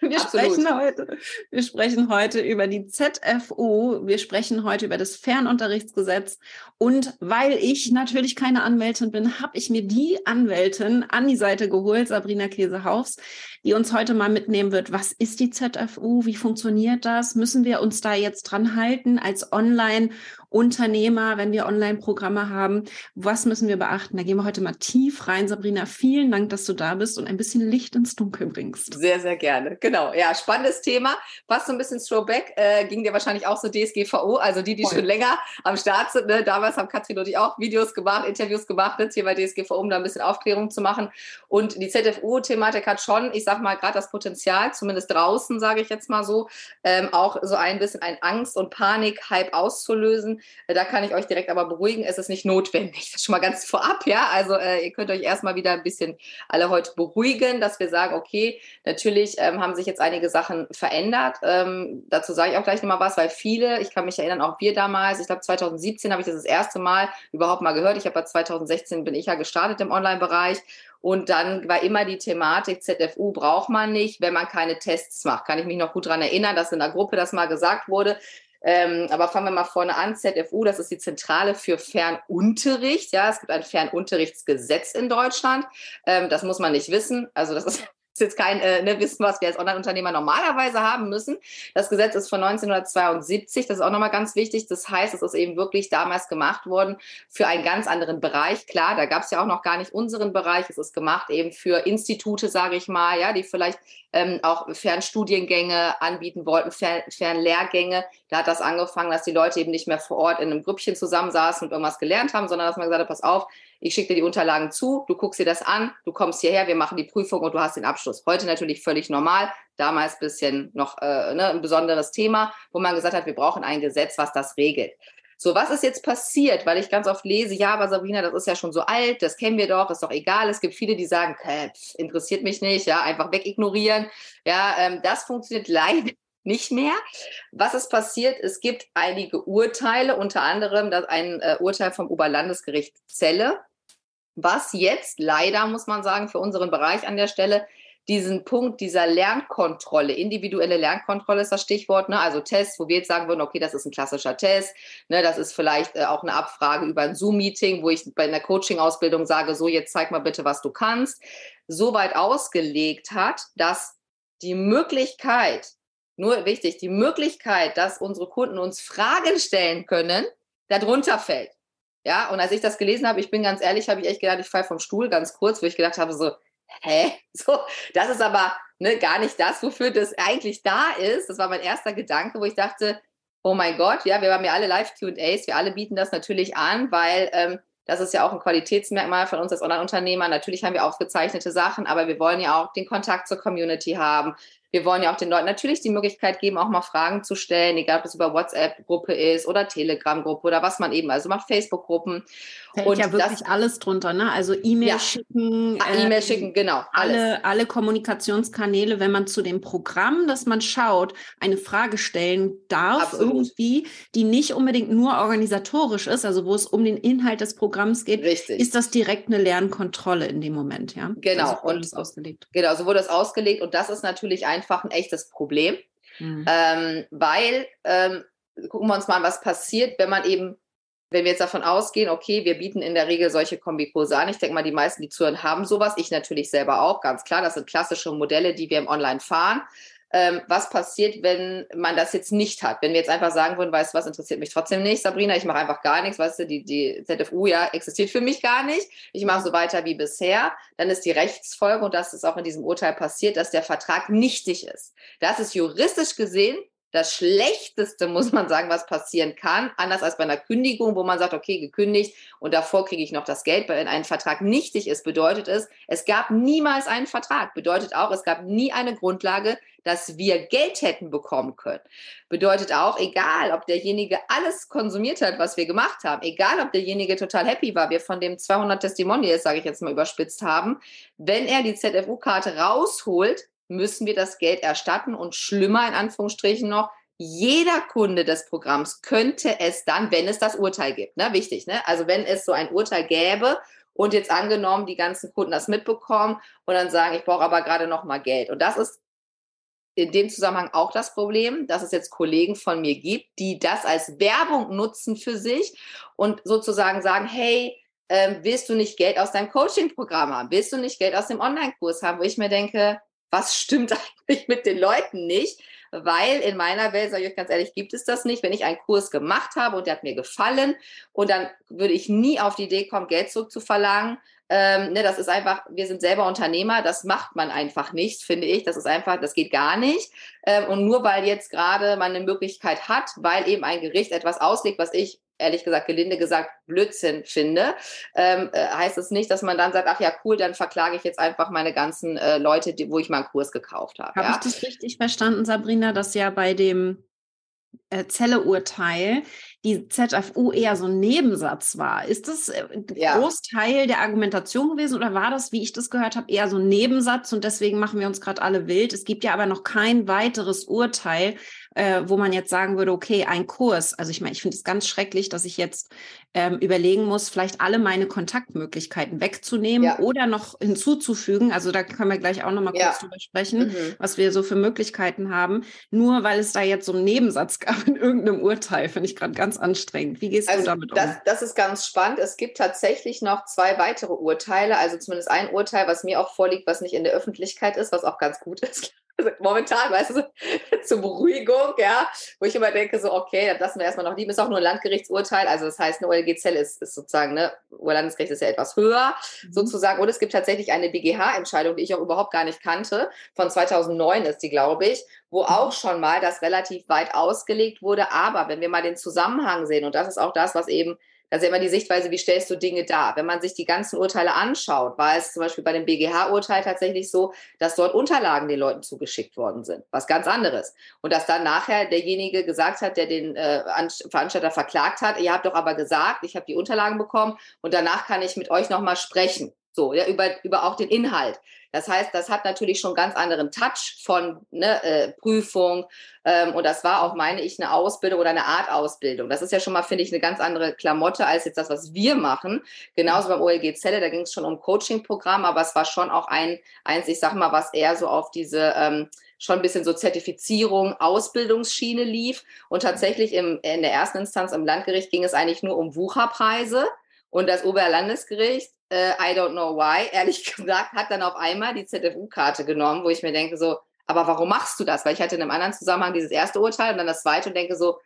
Wir sprechen, heute, wir sprechen heute über die ZFU, wir sprechen heute über das Fernunterrichtsgesetz und weil ich natürlich keine Anwältin bin, habe ich mir die Anwältin an die Seite geholt, Sabrina Käsehaufs, die uns heute mal mitnehmen wird. Was ist die ZFU? Wie funktioniert das? Müssen wir uns da jetzt dran halten als Online-Unternehmer, wenn wir Online-Programme haben? Was müssen wir beachten? Da gehen wir heute mal tief rein. Sabrina, vielen Dank, dass du da bist und ein bisschen Licht ins Dunkel bringst. Sehr, sehr gerne. Genau. Ja, spannendes Thema. Was so ein bisschen Throwback, äh, ging dir wahrscheinlich auch so DSGVO, also die, die Voll. schon länger am Start sind. Ne? Damals haben Katrin und ich auch Videos gemacht, Interviews gemacht, jetzt hier bei DSGVO, um da ein bisschen Aufklärung zu machen. Und die ZFU-Thematik hat schon, ich sag sag mal, gerade das Potenzial, zumindest draußen, sage ich jetzt mal so, ähm, auch so ein bisschen ein Angst- und Panik-Hype auszulösen. Äh, da kann ich euch direkt aber beruhigen, es ist nicht notwendig. Das schon mal ganz vorab, ja. Also äh, ihr könnt euch erstmal wieder ein bisschen alle heute beruhigen, dass wir sagen, okay, natürlich ähm, haben sich jetzt einige Sachen verändert. Ähm, dazu sage ich auch gleich nochmal was, weil viele, ich kann mich erinnern, auch wir damals, ich glaube 2017 habe ich das das erste Mal überhaupt mal gehört. Ich habe ja 2016 bin ich ja gestartet im Online-Bereich und dann war immer die Thematik, ZFU braucht man nicht, wenn man keine Tests macht. Kann ich mich noch gut daran erinnern, dass in der Gruppe das mal gesagt wurde. Ähm, aber fangen wir mal vorne an. ZFU, das ist die Zentrale für Fernunterricht. Ja, es gibt ein Fernunterrichtsgesetz in Deutschland. Ähm, das muss man nicht wissen. Also das ist ist jetzt kein äh, ne, Wissen, was wir als Online-Unternehmer normalerweise haben müssen. Das Gesetz ist von 1972, das ist auch nochmal ganz wichtig. Das heißt, es ist eben wirklich damals gemacht worden für einen ganz anderen Bereich. Klar, da gab es ja auch noch gar nicht unseren Bereich. Es ist gemacht eben für Institute, sage ich mal, ja, die vielleicht ähm, auch Fernstudiengänge anbieten wollten, Fern Fernlehrgänge. Da hat das angefangen, dass die Leute eben nicht mehr vor Ort in einem Grüppchen zusammensaßen und irgendwas gelernt haben, sondern dass man gesagt hat, pass auf, ich schicke dir die Unterlagen zu, du guckst dir das an, du kommst hierher, wir machen die Prüfung und du hast den Abschluss. Heute natürlich völlig normal, damals bisschen noch äh, ne, ein besonderes Thema, wo man gesagt hat, wir brauchen ein Gesetz, was das regelt. So, was ist jetzt passiert? Weil ich ganz oft lese, ja, aber Sabrina, das ist ja schon so alt, das kennen wir doch, ist doch egal. Es gibt viele, die sagen, pff, interessiert mich nicht, ja, einfach wegignorieren. Ja, ähm, das funktioniert leider nicht mehr. Was ist passiert? Es gibt einige Urteile, unter anderem das ein äh, Urteil vom Oberlandesgericht Celle, was jetzt leider, muss man sagen, für unseren Bereich an der Stelle diesen Punkt dieser Lernkontrolle, individuelle Lernkontrolle ist das Stichwort, ne? also Tests, wo wir jetzt sagen würden, okay, das ist ein klassischer Test, ne? das ist vielleicht äh, auch eine Abfrage über ein Zoom-Meeting, wo ich bei einer Coaching-Ausbildung sage, so jetzt zeig mal bitte, was du kannst, so weit ausgelegt hat, dass die Möglichkeit, nur wichtig, die Möglichkeit, dass unsere Kunden uns Fragen stellen können, darunter fällt. Ja, und als ich das gelesen habe, ich bin ganz ehrlich, habe ich echt gedacht, ich falle vom Stuhl ganz kurz, wo ich gedacht habe, so, hä? So, das ist aber ne, gar nicht das, wofür das eigentlich da ist. Das war mein erster Gedanke, wo ich dachte, oh mein Gott, ja, wir haben ja alle Live-QAs, wir alle bieten das natürlich an, weil ähm, das ist ja auch ein Qualitätsmerkmal von uns als Online-Unternehmer. Natürlich haben wir aufgezeichnete Sachen, aber wir wollen ja auch den Kontakt zur Community haben wir wollen ja auch den Leuten natürlich die Möglichkeit geben, auch mal Fragen zu stellen, egal ob es über WhatsApp-Gruppe ist oder Telegram-Gruppe oder was man eben, also macht Facebook-Gruppen. Und ja wirklich das, alles drunter, ne? Also E-Mail ja. schicken. Ah, E-Mail äh, schicken, genau. Alles. Alle, alle Kommunikationskanäle, wenn man zu dem Programm, das man schaut, eine Frage stellen darf, Absolut. irgendwie, die nicht unbedingt nur organisatorisch ist, also wo es um den Inhalt des Programms geht, Richtig. ist das direkt eine Lernkontrolle in dem Moment, ja? Genau. Also und ausgelegt. Genau, so wurde das ausgelegt und das ist natürlich einfach einfach ein echtes Problem, mhm. ähm, weil ähm, gucken wir uns mal an, was passiert, wenn man eben, wenn wir jetzt davon ausgehen, okay, wir bieten in der Regel solche Kombikurse an. Ich denke mal, die meisten, die zuhören, haben sowas. Ich natürlich selber auch, ganz klar. Das sind klassische Modelle, die wir im Online fahren ähm, was passiert, wenn man das jetzt nicht hat. Wenn wir jetzt einfach sagen würden, weißt du was, interessiert mich trotzdem nicht, Sabrina, ich mache einfach gar nichts, weißt du, die, die ZFU ja existiert für mich gar nicht, ich mache so weiter wie bisher, dann ist die Rechtsfolge, und das ist auch in diesem Urteil passiert, dass der Vertrag nichtig ist. Das ist juristisch gesehen das Schlechteste, muss man sagen, was passieren kann. Anders als bei einer Kündigung, wo man sagt, okay, gekündigt und davor kriege ich noch das Geld. Wenn ein Vertrag nichtig ist, bedeutet es, es gab niemals einen Vertrag. Bedeutet auch, es gab nie eine Grundlage, dass wir Geld hätten bekommen können. Bedeutet auch, egal, ob derjenige alles konsumiert hat, was wir gemacht haben, egal, ob derjenige total happy war, wir von dem 200 Testimonials, sage ich jetzt mal überspitzt haben, wenn er die ZFU-Karte rausholt, müssen wir das Geld erstatten und schlimmer in Anführungsstrichen noch, jeder Kunde des Programms könnte es dann, wenn es das Urteil gibt, ne, wichtig, ne? Also wenn es so ein Urteil gäbe und jetzt angenommen, die ganzen Kunden das mitbekommen und dann sagen, ich brauche aber gerade noch mal Geld. Und das ist in dem Zusammenhang auch das Problem, dass es jetzt Kollegen von mir gibt, die das als Werbung nutzen für sich und sozusagen sagen, hey, ähm, willst du nicht Geld aus deinem Coaching-Programm haben? Willst du nicht Geld aus dem Online-Kurs haben? Wo ich mir denke, was stimmt eigentlich mit den Leuten nicht? Weil in meiner Welt, sage ich euch ganz ehrlich, gibt es das nicht. Wenn ich einen Kurs gemacht habe und der hat mir gefallen und dann würde ich nie auf die Idee kommen, Geld zurückzuverlangen. Ähm, ne, das ist einfach, wir sind selber Unternehmer, das macht man einfach nicht, finde ich. Das ist einfach, das geht gar nicht. Ähm, und nur weil jetzt gerade man eine Möglichkeit hat, weil eben ein Gericht etwas auslegt, was ich ehrlich gesagt, gelinde gesagt, Blödsinn finde, ähm, äh, heißt es nicht, dass man dann sagt, ach ja, cool, dann verklage ich jetzt einfach meine ganzen äh, Leute, die, wo ich mal einen Kurs gekauft habe. Habe ja? ich das richtig verstanden, Sabrina, dass ja bei dem äh, Zelle-Urteil die ZFU eher so ein Nebensatz war. Ist das äh, ja. Großteil der Argumentation gewesen oder war das, wie ich das gehört habe, eher so ein Nebensatz und deswegen machen wir uns gerade alle wild? Es gibt ja aber noch kein weiteres Urteil, äh, wo man jetzt sagen würde, okay, ein Kurs. Also ich meine, ich finde es ganz schrecklich, dass ich jetzt ähm, überlegen muss, vielleicht alle meine Kontaktmöglichkeiten wegzunehmen ja. oder noch hinzuzufügen. Also da können wir gleich auch noch mal ja. kurz drüber sprechen, mhm. was wir so für Möglichkeiten haben. Nur weil es da jetzt so einen Nebensatz gab in irgendeinem Urteil, finde ich gerade ganz anstrengend. Wie gehst also du damit um? Das, das ist ganz spannend. Es gibt tatsächlich noch zwei weitere Urteile, also zumindest ein Urteil, was mir auch vorliegt, was nicht in der Öffentlichkeit ist, was auch ganz gut ist. Also momentan, weißt du, zur Beruhigung, ja, wo ich immer denke, so, okay, das lassen wir erstmal noch lieben, ist auch nur ein Landgerichtsurteil, also das heißt, eine OLG-Zelle ist, ist sozusagen, ne, Oberlandesgericht ist ja etwas höher, mhm. sozusagen, und es gibt tatsächlich eine BGH-Entscheidung, die ich auch überhaupt gar nicht kannte, von 2009 ist die, glaube ich, wo mhm. auch schon mal das relativ weit ausgelegt wurde, aber wenn wir mal den Zusammenhang sehen, und das ist auch das, was eben das ist ja immer die Sichtweise, wie stellst du Dinge dar? Wenn man sich die ganzen Urteile anschaut, war es zum Beispiel bei dem BGH-Urteil tatsächlich so, dass dort Unterlagen den Leuten zugeschickt worden sind. Was ganz anderes. Und dass dann nachher derjenige gesagt hat, der den äh, Veranstalter verklagt hat, ihr habt doch aber gesagt, ich habe die Unterlagen bekommen und danach kann ich mit euch nochmal sprechen. So, ja, über, über auch den Inhalt. Das heißt, das hat natürlich schon ganz anderen Touch von ne, äh, Prüfung. Ähm, und das war auch, meine ich, eine Ausbildung oder eine Art Ausbildung. Das ist ja schon mal, finde ich, eine ganz andere Klamotte als jetzt das, was wir machen. Genauso beim OLG Zelle, da ging es schon um Coaching-Programm, aber es war schon auch ein, eins, ich sag mal, was eher so auf diese ähm, schon ein bisschen so Zertifizierung, Ausbildungsschiene lief. Und tatsächlich im, in der ersten Instanz im Landgericht ging es eigentlich nur um Wucherpreise. Und das Oberlandesgericht äh, I don't know why, ehrlich gesagt, hat dann auf einmal die ZFU-Karte genommen, wo ich mir denke so, aber warum machst du das? Weil ich hatte in einem anderen Zusammenhang dieses erste Urteil und dann das zweite und denke so,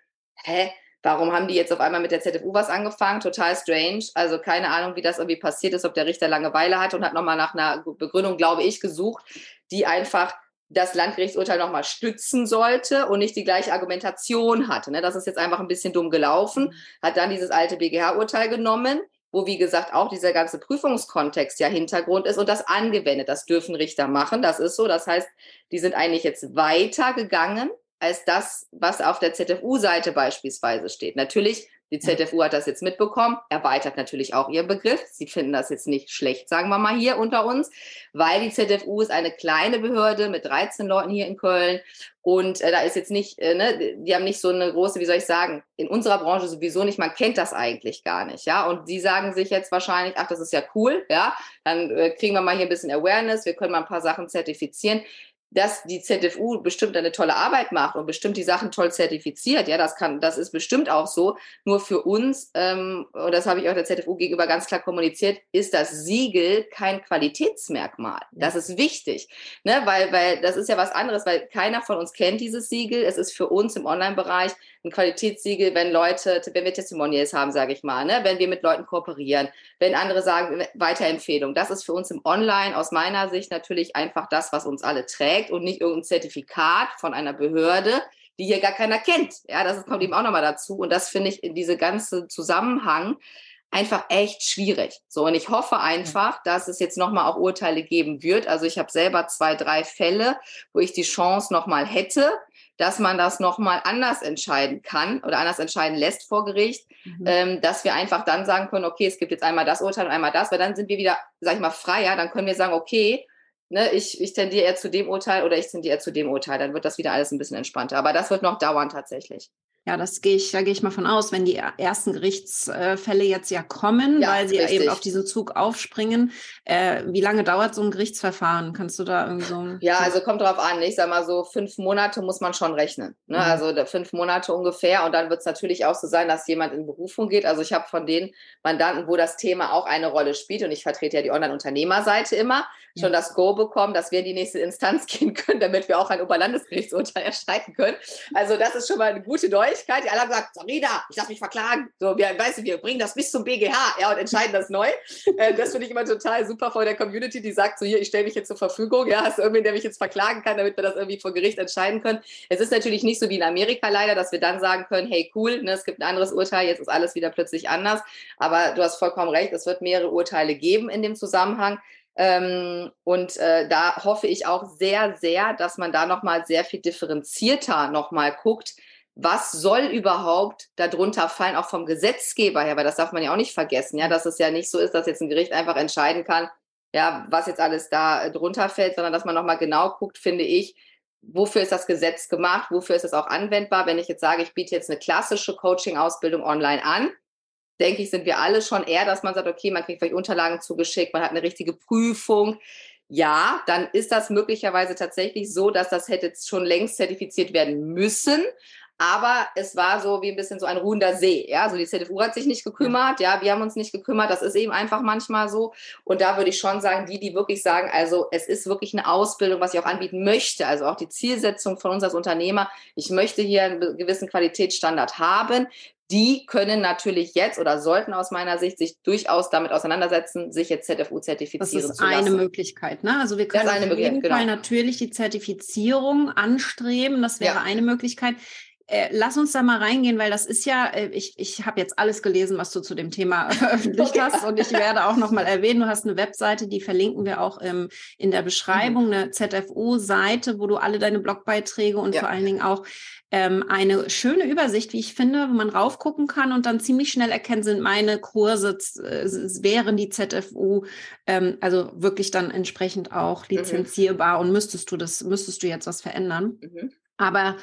hä, warum haben die jetzt auf einmal mit der ZFU was angefangen? Total strange. Also keine Ahnung, wie das irgendwie passiert ist, ob der Richter Langeweile hatte und hat nochmal nach einer Begründung, glaube ich, gesucht, die einfach das Landgerichtsurteil nochmal stützen sollte und nicht die gleiche Argumentation hatte. Ne? Das ist jetzt einfach ein bisschen dumm gelaufen. Hat dann dieses alte BGH-Urteil genommen, wo, wie gesagt, auch dieser ganze Prüfungskontext ja Hintergrund ist und das angewendet. Das dürfen Richter machen, das ist so. Das heißt, die sind eigentlich jetzt weiter gegangen als das, was auf der ZFU-Seite beispielsweise steht. Natürlich die ZFU hat das jetzt mitbekommen, erweitert natürlich auch ihren Begriff. Sie finden das jetzt nicht schlecht, sagen wir mal hier unter uns, weil die ZFU ist eine kleine Behörde mit 13 Leuten hier in Köln. Und äh, da ist jetzt nicht, äh, ne, die haben nicht so eine große, wie soll ich sagen, in unserer Branche sowieso nicht, man kennt das eigentlich gar nicht, ja. Und die sagen sich jetzt wahrscheinlich, ach, das ist ja cool, ja, dann äh, kriegen wir mal hier ein bisschen Awareness, wir können mal ein paar Sachen zertifizieren dass die ZFU bestimmt eine tolle Arbeit macht und bestimmt die Sachen toll zertifiziert. Ja, das kann, das ist bestimmt auch so. Nur für uns, ähm, und das habe ich auch der ZFU gegenüber ganz klar kommuniziert, ist das Siegel kein Qualitätsmerkmal. Das ist wichtig, ne? weil, weil das ist ja was anderes, weil keiner von uns kennt dieses Siegel. Es ist für uns im Online-Bereich ein Qualitätssiegel, wenn Leute, wenn wir Testimonials haben, sage ich mal, ne? wenn wir mit Leuten kooperieren, wenn andere sagen, Weiterempfehlung. Das ist für uns im Online aus meiner Sicht natürlich einfach das, was uns alle trägt und nicht irgendein Zertifikat von einer Behörde, die hier gar keiner kennt. Ja, das kommt eben auch nochmal dazu. Und das finde ich in diese ganze Zusammenhang einfach echt schwierig. So, und ich hoffe einfach, dass es jetzt nochmal auch Urteile geben wird. Also ich habe selber zwei, drei Fälle, wo ich die Chance nochmal hätte, dass man das nochmal anders entscheiden kann oder anders entscheiden lässt vor Gericht, mhm. ähm, dass wir einfach dann sagen können, okay, es gibt jetzt einmal das Urteil und einmal das, weil dann sind wir wieder, sag ich mal, freier, dann können wir sagen, okay, ne, ich, ich tendiere eher zu dem Urteil oder ich tendiere eher zu dem Urteil, dann wird das wieder alles ein bisschen entspannter. Aber das wird noch dauern tatsächlich. Ja, das gehe ich, da gehe ich mal von aus, wenn die ersten Gerichtsfälle jetzt ja kommen, ja, weil sie richtig. eben auf diesen Zug aufspringen. Äh, wie lange dauert so ein Gerichtsverfahren? Kannst du da irgendwie so Ja, also kommt drauf an. Ich sag mal so, fünf Monate muss man schon rechnen. Ne? Mhm. Also fünf Monate ungefähr. Und dann wird es natürlich auch so sein, dass jemand in Berufung geht. Also ich habe von den Mandanten, wo das Thema auch eine Rolle spielt, und ich vertrete ja die Online-Unternehmerseite immer, ja. schon das Go bekommen, dass wir in die nächste Instanz gehen können, damit wir auch ein Oberlandesgerichtsurteil erstreiten können. Also das ist schon mal eine gute. Neuigkeit. Die alle haben gesagt, Sarina, ich lass mich verklagen. So, wir, weißt du, wir bringen das bis zum BGH ja, und entscheiden das neu. Äh, das finde ich immer total super vor der Community, die sagt so, hier, ich stelle mich jetzt zur Verfügung. Ja, hast du irgendwen, der mich jetzt verklagen kann, damit wir das irgendwie vor Gericht entscheiden können. Es ist natürlich nicht so wie in Amerika leider, dass wir dann sagen können, hey, cool, ne, es gibt ein anderes Urteil, jetzt ist alles wieder plötzlich anders. Aber du hast vollkommen recht, es wird mehrere Urteile geben in dem Zusammenhang. Ähm, und äh, da hoffe ich auch sehr, sehr, dass man da nochmal sehr viel differenzierter nochmal guckt, was soll überhaupt darunter fallen, auch vom Gesetzgeber her, weil das darf man ja auch nicht vergessen, ja, dass es ja nicht so ist, dass jetzt ein Gericht einfach entscheiden kann, ja, was jetzt alles da drunter fällt, sondern dass man nochmal genau guckt, finde ich, wofür ist das Gesetz gemacht, wofür ist es auch anwendbar. Wenn ich jetzt sage, ich biete jetzt eine klassische Coaching-Ausbildung online an, denke ich, sind wir alle schon eher, dass man sagt, okay, man kriegt vielleicht Unterlagen zugeschickt, man hat eine richtige Prüfung. Ja, dann ist das möglicherweise tatsächlich so, dass das hätte schon längst zertifiziert werden müssen. Aber es war so wie ein bisschen so ein ruhender See. Ja, also die ZFU hat sich nicht gekümmert. Ja, wir haben uns nicht gekümmert. Das ist eben einfach manchmal so. Und da würde ich schon sagen, die, die wirklich sagen, also es ist wirklich eine Ausbildung, was ich auch anbieten möchte. Also auch die Zielsetzung von uns als Unternehmer. Ich möchte hier einen gewissen Qualitätsstandard haben die können natürlich jetzt oder sollten aus meiner Sicht sich durchaus damit auseinandersetzen, sich jetzt ZFU zertifizieren zu lassen. Das ist eine Möglichkeit. Ne? Also wir können auf jeden Fall genau. natürlich die Zertifizierung anstreben. Das wäre ja. eine Möglichkeit. Äh, lass uns da mal reingehen, weil das ist ja, äh, ich, ich habe jetzt alles gelesen, was du zu dem Thema veröffentlicht okay. hast und ich werde auch nochmal erwähnen, du hast eine Webseite, die verlinken wir auch ähm, in der Beschreibung, mhm. eine ZFO-Seite, wo du alle deine Blogbeiträge und ja. vor allen Dingen auch ähm, eine schöne Übersicht, wie ich finde, wo man raufgucken kann und dann ziemlich schnell erkennen, sind meine Kurse, äh, wären die ZFU, ähm, also wirklich dann entsprechend auch mhm. lizenzierbar mhm. und müsstest du das, müsstest du jetzt was verändern. Mhm. Aber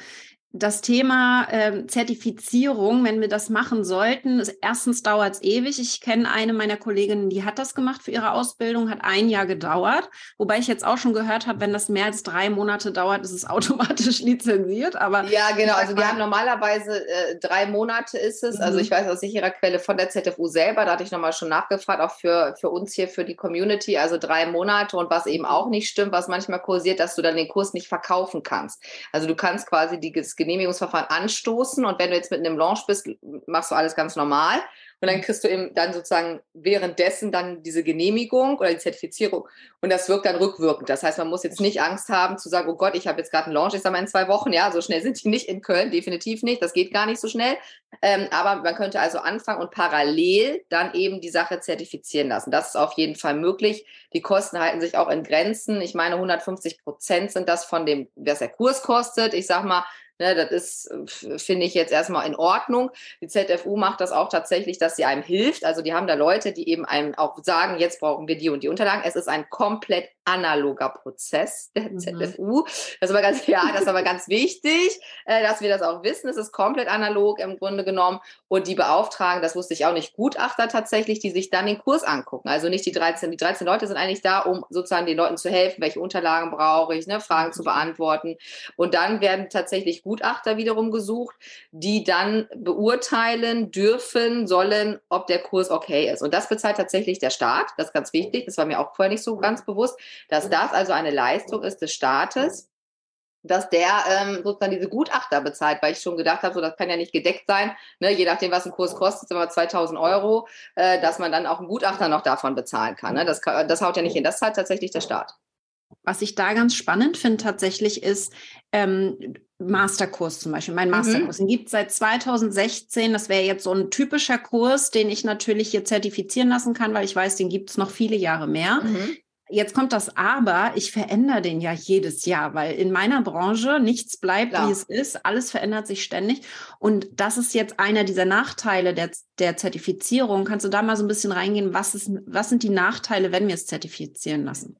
das Thema äh, Zertifizierung, wenn wir das machen sollten, ist, erstens dauert es ewig. Ich kenne eine meiner Kolleginnen, die hat das gemacht für ihre Ausbildung, hat ein Jahr gedauert. Wobei ich jetzt auch schon gehört habe, wenn das mehr als drei Monate dauert, ist es automatisch lizenziert. Aber ja, genau. Also wir haben normalerweise äh, drei Monate ist es. Also mhm. Also ich weiß aus sicherer Quelle von der ZFU selber, da hatte ich nochmal schon nachgefragt, auch für, für uns hier, für die Community, also drei Monate. Und was eben auch nicht stimmt, was manchmal kursiert, dass du dann den Kurs nicht verkaufen kannst. Also du kannst quasi die Genehmigungsverfahren anstoßen und wenn du jetzt mit einem Launch bist, machst du alles ganz normal. Und dann mhm. kriegst du eben dann sozusagen währenddessen dann diese Genehmigung oder die Zertifizierung. Und das wirkt dann rückwirkend. Das heißt, man muss jetzt nicht Angst haben zu sagen, oh Gott, ich habe jetzt gerade einen Launch, ich sage mal in zwei Wochen. Ja, so schnell sind die nicht in Köln, definitiv nicht. Das geht gar nicht so schnell. Ähm, aber man könnte also anfangen und parallel dann eben die Sache zertifizieren lassen. Das ist auf jeden Fall möglich. Die Kosten halten sich auch in Grenzen. Ich meine, 150 Prozent sind das von dem, was der Kurs kostet. Ich sage mal, Ne, das ist, finde ich jetzt erstmal in Ordnung. Die ZFU macht das auch tatsächlich, dass sie einem hilft. Also die haben da Leute, die eben einem auch sagen, jetzt brauchen wir die und die Unterlagen. Es ist ein komplett analoger Prozess der mhm. ZFU. Das ist aber ganz, ja, das ist aber ganz wichtig, äh, dass wir das auch wissen. Es ist komplett analog im Grunde genommen. Und die beauftragen, das wusste ich auch nicht, Gutachter tatsächlich, die sich dann den Kurs angucken. Also nicht die 13, die 13 Leute sind eigentlich da, um sozusagen den Leuten zu helfen, welche Unterlagen brauche ich, ne, Fragen zu mhm. beantworten. Und dann werden tatsächlich Gutachter wiederum gesucht, die dann beurteilen dürfen, sollen, ob der Kurs okay ist. Und das bezahlt tatsächlich der Staat. Das ist ganz wichtig. Das war mir auch vorher nicht so ganz bewusst dass das also eine Leistung ist des Staates, dass der ähm, sozusagen diese Gutachter bezahlt, weil ich schon gedacht habe, so das kann ja nicht gedeckt sein, ne, je nachdem, was ein Kurs kostet, aber 2000 Euro, äh, dass man dann auch einen Gutachter noch davon bezahlen kann. Ne? Das, das haut ja nicht hin, das zahlt tatsächlich der Staat. Was ich da ganz spannend finde tatsächlich ist ähm, Masterkurs zum Beispiel. Mein mhm. Masterkurs, mhm. den gibt es seit 2016. Das wäre jetzt so ein typischer Kurs, den ich natürlich hier zertifizieren lassen kann, weil ich weiß, den gibt es noch viele Jahre mehr. Mhm. Jetzt kommt das Aber, ich verändere den ja jedes Jahr, weil in meiner Branche nichts bleibt, Klar. wie es ist, alles verändert sich ständig. Und das ist jetzt einer dieser Nachteile der, der Zertifizierung. Kannst du da mal so ein bisschen reingehen, was, ist, was sind die Nachteile, wenn wir es zertifizieren lassen?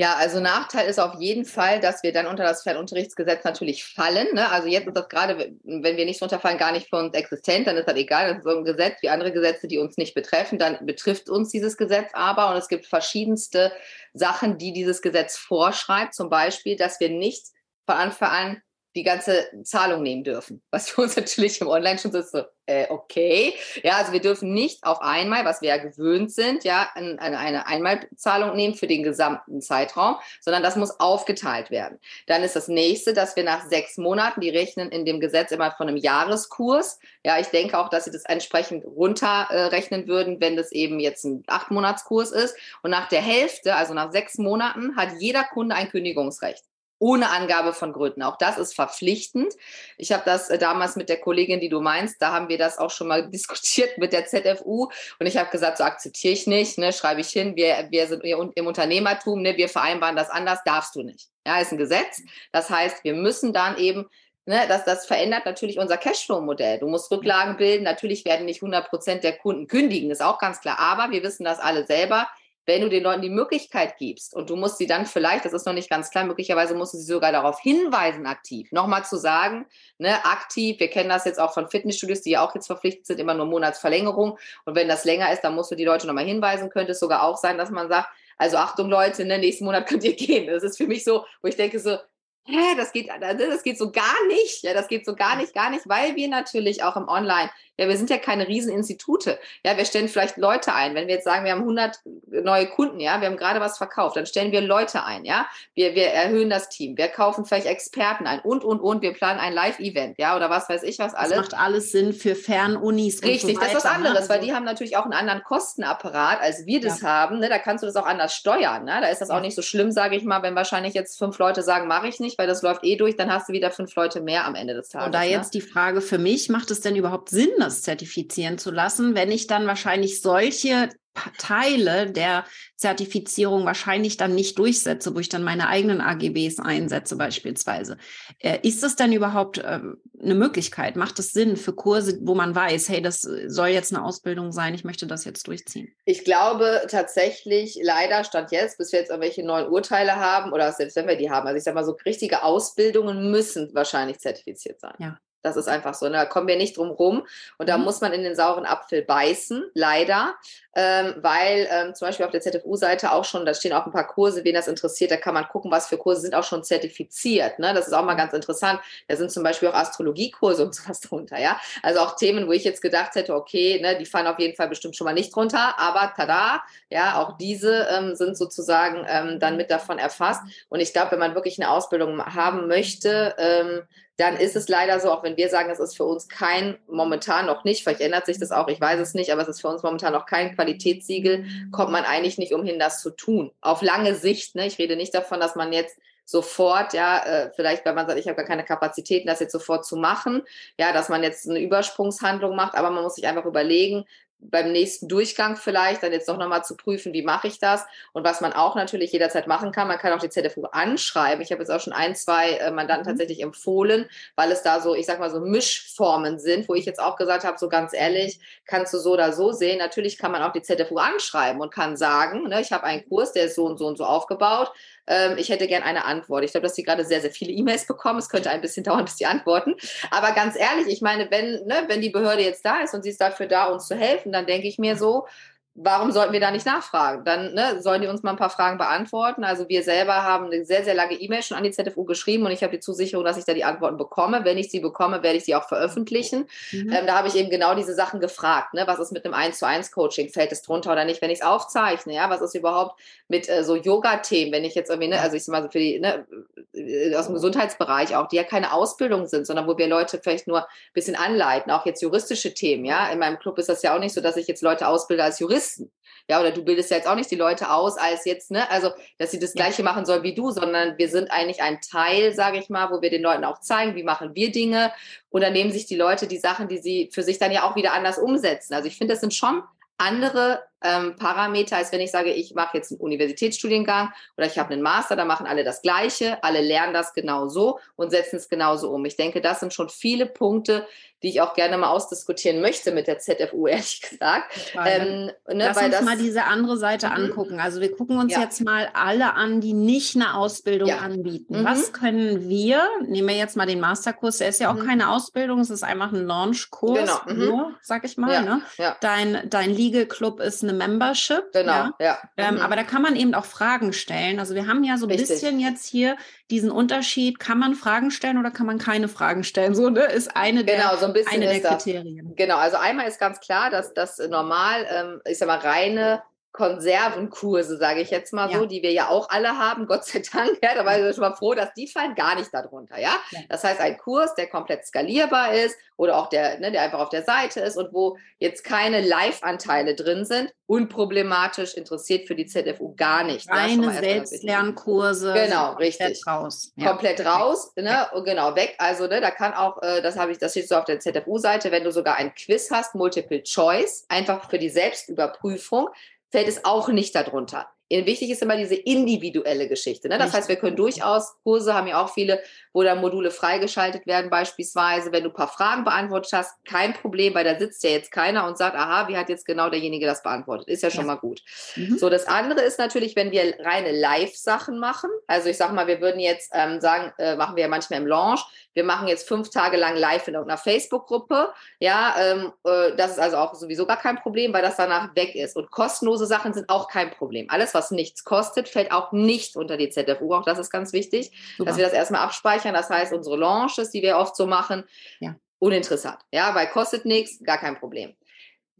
Ja, also Nachteil ist auf jeden Fall, dass wir dann unter das Fernunterrichtsgesetz natürlich fallen. Ne? Also jetzt ist das gerade, wenn wir nicht runterfallen, gar nicht für uns existent, dann ist das egal. Das ist so ein Gesetz wie andere Gesetze, die uns nicht betreffen. Dann betrifft uns dieses Gesetz aber und es gibt verschiedenste Sachen, die dieses Gesetz vorschreibt. Zum Beispiel, dass wir nicht von Anfang an die ganze Zahlung nehmen dürfen. Was für uns natürlich im Online-Schutz ist so, äh, okay. Ja, also wir dürfen nicht auf einmal, was wir ja gewöhnt sind, ja, eine, eine Einmalzahlung nehmen für den gesamten Zeitraum, sondern das muss aufgeteilt werden. Dann ist das nächste, dass wir nach sechs Monaten, die rechnen in dem Gesetz immer von einem Jahreskurs. Ja, ich denke auch, dass sie das entsprechend runterrechnen äh, würden, wenn das eben jetzt ein Acht-Monats-Kurs ist. Und nach der Hälfte, also nach sechs Monaten, hat jeder Kunde ein Kündigungsrecht ohne Angabe von Gründen. Auch das ist verpflichtend. Ich habe das äh, damals mit der Kollegin, die du meinst, da haben wir das auch schon mal diskutiert mit der ZFU und ich habe gesagt, so akzeptiere ich nicht, ne, schreibe ich hin, wir, wir sind im Unternehmertum, ne, wir vereinbaren das anders, darfst du nicht. Ja, ist ein Gesetz. Das heißt, wir müssen dann eben Ne, das, das verändert natürlich unser Cashflow-Modell. Du musst Rücklagen bilden. Natürlich werden nicht 100 Prozent der Kunden kündigen, ist auch ganz klar. Aber wir wissen das alle selber wenn du den Leuten die Möglichkeit gibst und du musst sie dann vielleicht, das ist noch nicht ganz klar, möglicherweise musst du sie sogar darauf hinweisen, aktiv, nochmal zu sagen, ne, aktiv, wir kennen das jetzt auch von Fitnessstudios, die ja auch jetzt verpflichtet sind, immer nur Monatsverlängerung. Und wenn das länger ist, dann musst du die Leute nochmal hinweisen. Könnte es sogar auch sein, dass man sagt, also Achtung Leute, ne, nächsten Monat könnt ihr gehen. Das ist für mich so, wo ich denke so, hä, das geht, das geht so gar nicht. Ja, das geht so gar nicht, gar nicht, weil wir natürlich auch im Online, ja, wir sind ja keine Rieseninstitute. Ja, wir stellen vielleicht Leute ein. Wenn wir jetzt sagen, wir haben 100 neue Kunden, ja, wir haben gerade was verkauft, dann stellen wir Leute ein, ja. Wir, wir erhöhen das Team. Wir kaufen vielleicht Experten ein und, und, und. Wir planen ein Live-Event, ja, oder was weiß ich was alles. Das macht alles Sinn für Fernunis. Richtig, so das ist was anderes, ne? weil die haben natürlich auch einen anderen Kostenapparat, als wir das ja. haben. Ne? Da kannst du das auch anders steuern. Ne? Da ist das auch nicht so schlimm, sage ich mal, wenn wahrscheinlich jetzt fünf Leute sagen, mache ich nicht, weil das läuft eh durch, dann hast du wieder fünf Leute mehr am Ende des Tages. Und da ne? jetzt die Frage für mich, macht es denn überhaupt Sinn, das zertifizieren zu lassen, wenn ich dann wahrscheinlich solche Teile der Zertifizierung wahrscheinlich dann nicht durchsetze, wo ich dann meine eigenen AGBs einsetze beispielsweise. Äh, ist das denn überhaupt äh, eine Möglichkeit? Macht es Sinn für Kurse, wo man weiß, hey, das soll jetzt eine Ausbildung sein, ich möchte das jetzt durchziehen? Ich glaube tatsächlich, leider stand jetzt, bis wir jetzt irgendwelche neuen Urteile haben oder selbst wenn wir die haben, also ich sage mal so, richtige Ausbildungen müssen wahrscheinlich zertifiziert sein. Ja. Das ist einfach so. Ne? Da kommen wir nicht drum rum. Und da mhm. muss man in den sauren Apfel beißen, leider. Ähm, weil ähm, zum Beispiel auf der ZFU-Seite auch schon, da stehen auch ein paar Kurse, wen das interessiert, da kann man gucken, was für Kurse sind auch schon zertifiziert. Ne? Das ist auch mal ganz interessant. Da sind zum Beispiel auch Astrologiekurse und sowas drunter, ja. Also auch Themen, wo ich jetzt gedacht hätte, okay, ne, die fallen auf jeden Fall bestimmt schon mal nicht drunter, aber tada, ja, auch diese ähm, sind sozusagen ähm, dann mit davon erfasst. Und ich glaube, wenn man wirklich eine Ausbildung haben möchte, ähm, dann ist es leider so, auch wenn wir sagen, es ist für uns kein, momentan noch nicht, vielleicht ändert sich das auch, ich weiß es nicht, aber es ist für uns momentan noch kein Qualitätssiegel, kommt man eigentlich nicht umhin, das zu tun. Auf lange Sicht, ne? ich rede nicht davon, dass man jetzt sofort, ja, äh, vielleicht, weil man sagt, ich habe gar keine Kapazitäten, das jetzt sofort zu machen, ja, dass man jetzt eine Übersprungshandlung macht, aber man muss sich einfach überlegen, beim nächsten Durchgang vielleicht dann jetzt doch nochmal zu prüfen, wie mache ich das und was man auch natürlich jederzeit machen kann. Man kann auch die ZFU anschreiben. Ich habe jetzt auch schon ein, zwei äh, Mandanten mhm. tatsächlich empfohlen, weil es da so, ich sag mal so Mischformen sind, wo ich jetzt auch gesagt habe, so ganz ehrlich, kannst du so oder so sehen. Natürlich kann man auch die ZFU anschreiben und kann sagen, ne, ich habe einen Kurs, der ist so und so und so aufgebaut. Ähm, ich hätte gern eine Antwort. Ich glaube, dass sie gerade sehr, sehr viele E-Mails bekommen. Es könnte ein bisschen dauern, bis die antworten. Aber ganz ehrlich, ich meine, wenn, ne, wenn die Behörde jetzt da ist und sie ist dafür da, uns zu helfen, dann denke ich mir so, warum sollten wir da nicht nachfragen? Dann ne, sollen die uns mal ein paar Fragen beantworten. Also wir selber haben eine sehr, sehr lange E-Mail schon an die ZFU geschrieben und ich habe die Zusicherung, dass ich da die Antworten bekomme. Wenn ich sie bekomme, werde ich sie auch veröffentlichen. Mhm. Ähm, da habe ich eben genau diese Sachen gefragt. Ne? Was ist mit einem 1 zu 1 Coaching? Fällt es drunter oder nicht, wenn ich es aufzeichne? Ja? Was ist überhaupt mit äh, so Yoga-Themen, wenn ich jetzt irgendwie, ne, also ich sag mal so für die, ne, äh, aus dem Gesundheitsbereich auch, die ja keine Ausbildung sind, sondern wo wir Leute vielleicht nur ein bisschen anleiten, auch jetzt juristische Themen, ja. In meinem Club ist das ja auch nicht so, dass ich jetzt Leute ausbilde als Juristen meisten. Ja, oder du bildest ja jetzt auch nicht die Leute aus, als jetzt, ne, also, dass sie das Gleiche machen sollen wie du, sondern wir sind eigentlich ein Teil, sage ich mal, wo wir den Leuten auch zeigen, wie machen wir Dinge. Und dann nehmen sich die Leute die Sachen, die sie für sich dann ja auch wieder anders umsetzen. Also ich finde, das sind schon andere ähm, Parameter, als wenn ich sage, ich mache jetzt einen Universitätsstudiengang oder ich habe einen Master, da machen alle das Gleiche, alle lernen das genau so und setzen es genauso um. Ich denke, das sind schon viele Punkte, die ich auch gerne mal ausdiskutieren möchte mit der ZFU, ehrlich gesagt. Ähm, ne, Lass uns das, mal diese andere Seite mhm. angucken. Also wir gucken uns ja. jetzt mal alle an, die nicht eine Ausbildung ja. anbieten. Mhm. Was können wir, nehmen wir jetzt mal den Masterkurs, der ist ja auch mhm. keine Ausbildung, es ist einfach ein Launchkurs, genau. Mhm. nur, sag ich mal. Ja. Ne? Dein, dein Legal Club ist eine Membership. Genau, ja. Ähm, mhm. aber da kann man eben auch Fragen stellen. Also wir haben ja so ein Richtig. bisschen jetzt hier diesen Unterschied, kann man Fragen stellen oder kann man keine Fragen stellen? So, ne, ist eine der, genau, so ein bisschen eine der Kriterien. Genau, also einmal ist ganz klar, dass das normal, ähm, ich sag mal, reine Konservenkurse, sage ich jetzt mal ja. so, die wir ja auch alle haben, Gott sei Dank. Ja, da war ich schon mal froh, dass die fallen gar nicht darunter. Ja? ja? das heißt ein Kurs, der komplett skalierbar ist oder auch der, ne, der einfach auf der Seite ist und wo jetzt keine Live-Anteile drin sind, unproblematisch interessiert für die ZFU gar nicht. Reine Selbstlernkurse. Genau, richtig. raus. Ja. Komplett raus, ne? genau weg. Also ne, da kann auch, äh, das habe ich, das steht so auf der ZFU-Seite, wenn du sogar ein Quiz hast, Multiple Choice, einfach für die Selbstüberprüfung fällt es auch nicht darunter. Wichtig ist immer diese individuelle Geschichte. Ne? Das heißt, wir können durchaus, Kurse haben ja auch viele, wo dann Module freigeschaltet werden, beispielsweise, wenn du ein paar Fragen beantwortet hast, kein Problem, weil da sitzt ja jetzt keiner und sagt, aha, wie hat jetzt genau derjenige das beantwortet? Ist ja schon ja. mal gut. Mhm. So, das andere ist natürlich, wenn wir reine Live-Sachen machen. Also ich sag mal, wir würden jetzt ähm, sagen, äh, machen wir ja manchmal im Launch, wir machen jetzt fünf Tage lang live in irgendeiner Facebook-Gruppe. Ja, ähm, äh, das ist also auch sowieso gar kein Problem, weil das danach weg ist. Und kostenlose Sachen sind auch kein Problem. Alles, was nichts kostet, fällt auch nicht unter die ZFU. Auch das ist ganz wichtig, Super. dass wir das erstmal abspeichern. Das heißt, unsere Launches, die wir oft so machen, ja. uninteressant. Ja, weil kostet nichts, gar kein Problem.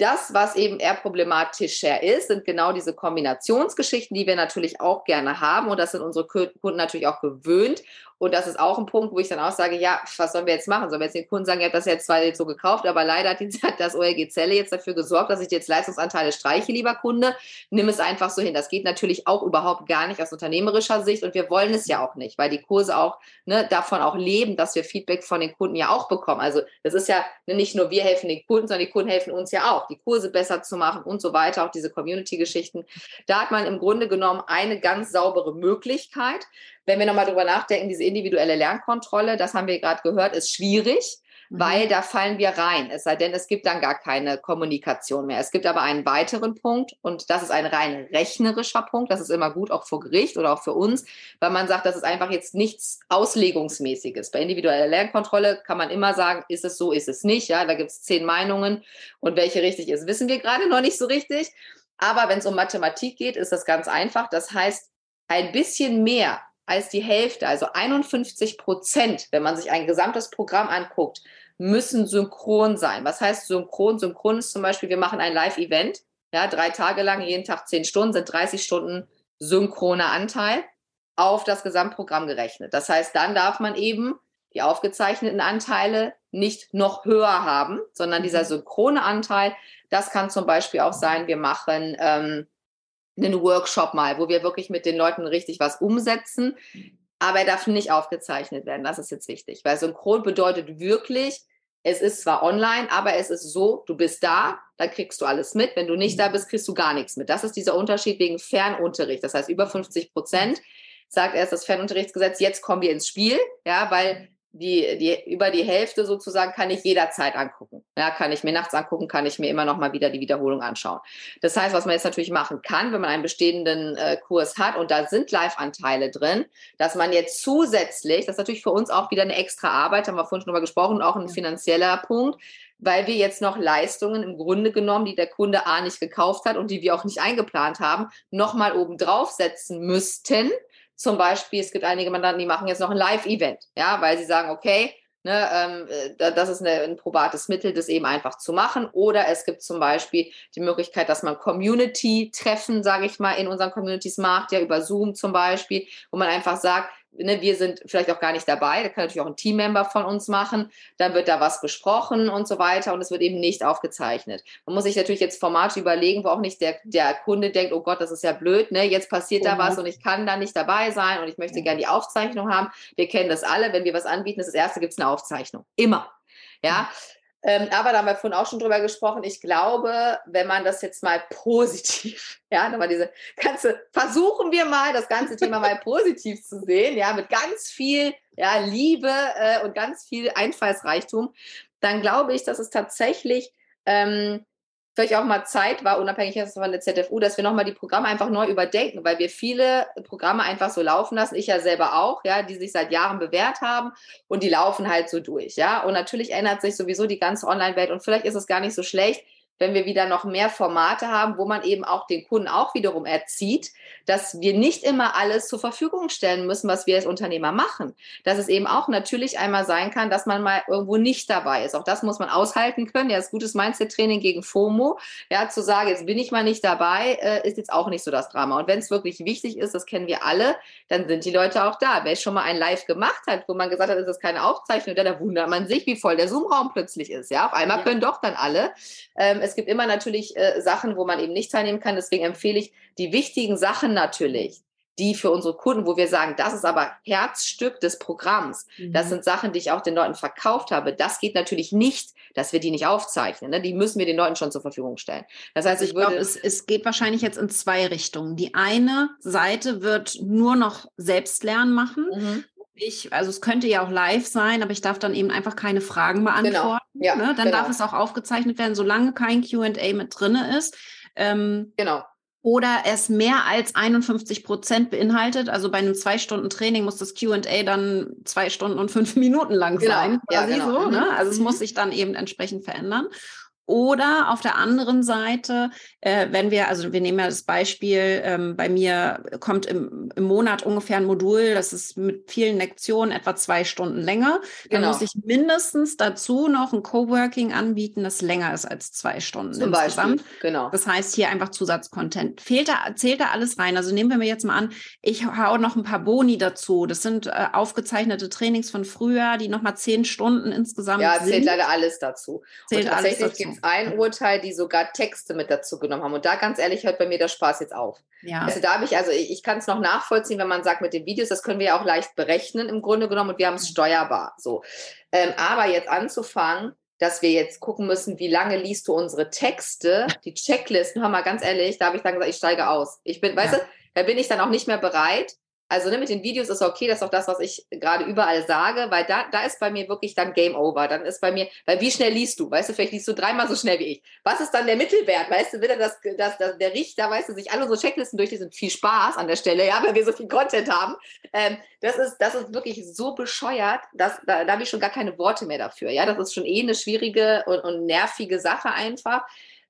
Das, was eben eher problematischer ist, sind genau diese Kombinationsgeschichten, die wir natürlich auch gerne haben. Und das sind unsere Kunden natürlich auch gewöhnt. Und das ist auch ein Punkt, wo ich dann auch sage, ja, was sollen wir jetzt machen? Sollen wir jetzt den Kunden sagen, ihr habt das jetzt zwar jetzt so gekauft, aber leider hat, das OLG Zelle jetzt dafür gesorgt, dass ich jetzt Leistungsanteile streiche, lieber Kunde. Nimm es einfach so hin. Das geht natürlich auch überhaupt gar nicht aus unternehmerischer Sicht und wir wollen es ja auch nicht, weil die Kurse auch ne, davon auch leben, dass wir Feedback von den Kunden ja auch bekommen. Also das ist ja nicht nur wir helfen den Kunden, sondern die Kunden helfen uns ja auch, die Kurse besser zu machen und so weiter, auch diese Community-Geschichten. Da hat man im Grunde genommen eine ganz saubere Möglichkeit, wenn wir nochmal drüber nachdenken, diese individuelle Lernkontrolle, das haben wir gerade gehört, ist schwierig, mhm. weil da fallen wir rein. Es sei denn, es gibt dann gar keine Kommunikation mehr. Es gibt aber einen weiteren Punkt und das ist ein rein rechnerischer Punkt. Das ist immer gut, auch vor Gericht oder auch für uns, weil man sagt, das ist einfach jetzt nichts Auslegungsmäßiges. Bei individueller Lernkontrolle kann man immer sagen, ist es so, ist es nicht. Ja, da gibt es zehn Meinungen und welche richtig ist, wissen wir gerade noch nicht so richtig. Aber wenn es um Mathematik geht, ist das ganz einfach. Das heißt, ein bisschen mehr als die Hälfte, also 51 Prozent, wenn man sich ein gesamtes Programm anguckt, müssen synchron sein. Was heißt synchron? Synchron ist zum Beispiel, wir machen ein Live-Event, ja, drei Tage lang, jeden Tag zehn Stunden, sind 30 Stunden synchroner Anteil auf das Gesamtprogramm gerechnet. Das heißt, dann darf man eben die aufgezeichneten Anteile nicht noch höher haben, sondern dieser mhm. synchrone Anteil, das kann zum Beispiel auch sein, wir machen ähm, einen Workshop mal, wo wir wirklich mit den Leuten richtig was umsetzen. Aber er darf nicht aufgezeichnet werden. Das ist jetzt wichtig, weil synchron bedeutet wirklich, es ist zwar online, aber es ist so, du bist da, dann kriegst du alles mit. Wenn du nicht da bist, kriegst du gar nichts mit. Das ist dieser Unterschied wegen Fernunterricht. Das heißt, über 50 Prozent sagt erst das Fernunterrichtsgesetz, jetzt kommen wir ins Spiel, ja, weil die, die, über die Hälfte sozusagen kann ich jederzeit angucken. Ja, kann ich mir nachts angucken, kann ich mir immer noch mal wieder die Wiederholung anschauen. Das heißt, was man jetzt natürlich machen kann, wenn man einen bestehenden äh, Kurs hat und da sind Live-Anteile drin, dass man jetzt zusätzlich, das ist natürlich für uns auch wieder eine extra Arbeit, haben wir vorhin schon drüber gesprochen, auch ein finanzieller Punkt, weil wir jetzt noch Leistungen im Grunde genommen, die der Kunde A nicht gekauft hat und die wir auch nicht eingeplant haben, nochmal oben draufsetzen müssten, zum Beispiel, es gibt einige Mandanten, die machen jetzt noch ein Live-Event, ja, weil sie sagen, okay, ne, ähm, äh, das ist eine, ein probates Mittel, das eben einfach zu machen. Oder es gibt zum Beispiel die Möglichkeit, dass man Community-Treffen, sage ich mal, in unseren Communities macht, ja über Zoom zum Beispiel, wo man einfach sagt, ne, wir sind vielleicht auch gar nicht dabei, da kann natürlich auch ein Teammember von uns machen, dann wird da was besprochen und so weiter und es wird eben nicht aufgezeichnet. Man muss sich natürlich jetzt Formate überlegen, wo auch nicht der, der Kunde denkt, oh Gott, das ist ja blöd, ne? jetzt passiert mhm. da was und ich kann da nicht dabei sein und ich möchte gerne die Aufzeichnung haben. Wir kennen das alle, wenn wir was anbieten, das erste gibt es eine Aufzeichnung. Immer. Ja, mhm. Ähm, aber da haben wir vorhin auch schon drüber gesprochen. Ich glaube, wenn man das jetzt mal positiv, ja, nochmal diese ganze, versuchen wir mal, das ganze Thema mal positiv zu sehen, ja, mit ganz viel ja, Liebe äh, und ganz viel Einfallsreichtum, dann glaube ich, dass es tatsächlich ähm, vielleicht auch mal Zeit war, unabhängig von der ZFU, dass wir nochmal die Programme einfach neu überdenken, weil wir viele Programme einfach so laufen lassen, ich ja selber auch, ja, die sich seit Jahren bewährt haben und die laufen halt so durch, ja. Und natürlich ändert sich sowieso die ganze Online-Welt und vielleicht ist es gar nicht so schlecht, wenn wir wieder noch mehr Formate haben, wo man eben auch den Kunden auch wiederum erzieht, dass wir nicht immer alles zur Verfügung stellen müssen, was wir als Unternehmer machen. Dass es eben auch natürlich einmal sein kann, dass man mal irgendwo nicht dabei ist. Auch das muss man aushalten können. Ja, das gutes Mindset-Training gegen FOMO. Ja, zu sagen, jetzt bin ich mal nicht dabei, äh, ist jetzt auch nicht so das Drama. Und wenn es wirklich wichtig ist, das kennen wir alle, dann sind die Leute auch da. Wer schon mal ein Live gemacht hat, wo man gesagt hat, es ist keine Aufzeichnung, da wundert man sich, wie voll der Zoom-Raum plötzlich ist. Ja, auf einmal ja. können doch dann alle. Ähm, es gibt immer natürlich äh, Sachen, wo man eben nicht teilnehmen kann. Deswegen empfehle ich die wichtigen Sachen natürlich, die für unsere Kunden, wo wir sagen, das ist aber Herzstück des Programms. Mhm. Das sind Sachen, die ich auch den Leuten verkauft habe. Das geht natürlich nicht, dass wir die nicht aufzeichnen. Ne? Die müssen wir den Leuten schon zur Verfügung stellen. Das heißt, ich, ich glaube, es, es geht wahrscheinlich jetzt in zwei Richtungen. Die eine Seite wird nur noch Selbstlernen machen. Mhm ich, also es könnte ja auch live sein, aber ich darf dann eben einfach keine Fragen genau. beantworten. Genau. Ja, ne? Dann genau. darf es auch aufgezeichnet werden, solange kein QA mit drin ist. Ähm, genau. Oder es mehr als 51 Prozent beinhaltet. Also bei einem zwei Stunden Training muss das QA dann zwei Stunden und fünf Minuten lang genau. sein. Ja, genau. so, ne? Also es muss mhm. sich dann eben entsprechend verändern. Oder auf der anderen Seite, äh, wenn wir, also wir nehmen ja das Beispiel, ähm, bei mir kommt im, im, Monat ungefähr ein Modul, das ist mit vielen Lektionen etwa zwei Stunden länger. Dann genau. muss ich mindestens dazu noch ein Coworking anbieten, das länger ist als zwei Stunden Zum insgesamt. Beispiel. Genau. Das heißt hier einfach Zusatzcontent. Fehlt da, zählt da alles rein? Also nehmen wir mir jetzt mal an, ich hau noch ein paar Boni dazu. Das sind äh, aufgezeichnete Trainings von früher, die nochmal zehn Stunden insgesamt ja, sind. Zählt leider alles dazu. Zählt Und tatsächlich alles dazu ein Urteil, die sogar Texte mit dazu genommen haben. Und da ganz ehrlich hört bei mir der Spaß jetzt auf. Ja. Also da habe ich, also ich, ich kann es noch nachvollziehen, wenn man sagt mit den Videos, das können wir ja auch leicht berechnen im Grunde genommen und wir haben es steuerbar. So. Ähm, aber jetzt anzufangen, dass wir jetzt gucken müssen, wie lange liest du unsere Texte, die Checklisten, hör mal ganz ehrlich, da habe ich dann gesagt, ich steige aus. Ich bin, ja. weißt du, da bin ich dann auch nicht mehr bereit, also ne, mit den Videos ist okay, das ist auch das, was ich gerade überall sage, weil da, da ist bei mir wirklich dann Game Over. Dann ist bei mir, weil wie schnell liest du? Weißt du, vielleicht liest du dreimal so schnell wie ich. Was ist dann der Mittelwert? Weißt du, wieder das, das, das, der Richter, weißt du, sich alle unsere Checklisten durchlesen, viel Spaß an der Stelle, ja, weil wir so viel Content haben. Ähm, das, ist, das ist wirklich so bescheuert, dass, da, da habe ich schon gar keine Worte mehr dafür. Ja, das ist schon eh eine schwierige und, und nervige Sache einfach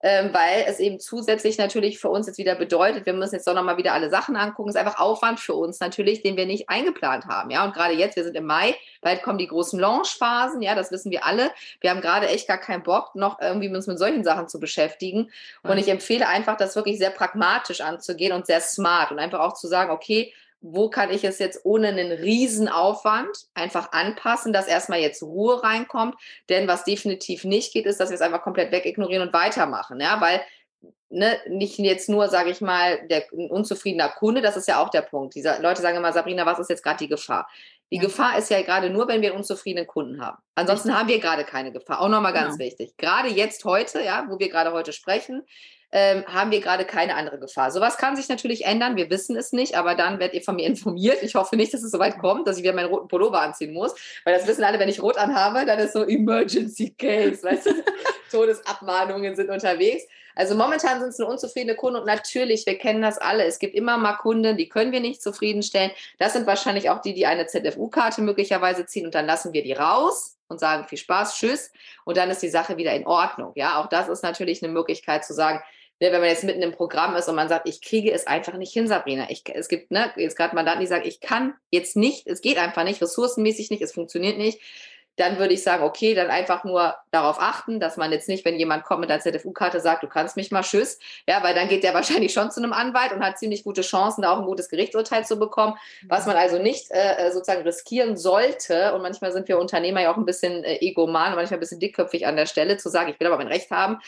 ähm, weil es eben zusätzlich natürlich für uns jetzt wieder bedeutet, wir müssen jetzt doch nochmal wieder alle Sachen angucken. Es ist einfach Aufwand für uns natürlich, den wir nicht eingeplant haben. Ja, und gerade jetzt, wir sind im Mai, bald kommen die großen Launchphasen. Ja, das wissen wir alle. Wir haben gerade echt gar keinen Bock, noch irgendwie uns mit solchen Sachen zu beschäftigen. Und ich empfehle einfach, das wirklich sehr pragmatisch anzugehen und sehr smart und einfach auch zu sagen, okay, wo kann ich es jetzt ohne einen Riesenaufwand einfach anpassen, dass erstmal jetzt Ruhe reinkommt. Denn was definitiv nicht geht, ist, dass wir es einfach komplett wegignorieren und weitermachen. Ja, weil ne, nicht jetzt nur, sage ich mal, der ein unzufriedener Kunde, das ist ja auch der Punkt. Diese Leute sagen immer, Sabrina, was ist jetzt gerade die Gefahr? Die ja. Gefahr ist ja gerade nur, wenn wir einen unzufriedenen Kunden haben. Ansonsten haben wir gerade keine Gefahr. Auch nochmal ganz genau. wichtig. Gerade jetzt heute, ja, wo wir gerade heute sprechen, ähm, haben wir gerade keine andere Gefahr. Sowas kann sich natürlich ändern, wir wissen es nicht, aber dann werdet ihr von mir informiert. Ich hoffe nicht, dass es soweit kommt, dass ich wieder meinen roten Pullover anziehen muss, weil das wissen alle, wenn ich rot anhabe, dann ist so Emergency Case, weißt du, Todesabmahnungen sind unterwegs. Also momentan sind es nur unzufriedene Kunden und natürlich, wir kennen das alle. Es gibt immer mal Kunden, die können wir nicht zufriedenstellen. Das sind wahrscheinlich auch die, die eine ZFU-Karte möglicherweise ziehen und dann lassen wir die raus und sagen viel Spaß, tschüss und dann ist die Sache wieder in Ordnung. Ja, auch das ist natürlich eine Möglichkeit zu sagen, wenn man jetzt mitten im Programm ist und man sagt, ich kriege es einfach nicht hin, Sabrina. Ich, es gibt ne, jetzt gerade Mandanten, die sagen, ich kann jetzt nicht, es geht einfach nicht, ressourcenmäßig nicht, es funktioniert nicht. dann würde ich sagen, okay, dann einfach nur darauf achten, dass man jetzt nicht, wenn jemand kommt mit einer ZFU-Karte, sagt, du kannst mich mal, tschüss. Ja, weil dann geht der wahrscheinlich schon zu einem Anwalt und hat ziemlich gute Chancen, da auch ein gutes Gerichtsurteil zu bekommen. Was man also nicht äh, äh, sozusagen riskieren sollte, und manchmal sind wir Unternehmer ja auch ein bisschen äh, egoman, manchmal ein bisschen dickköpfig an der Stelle, zu sagen, ich will aber mein Recht haben,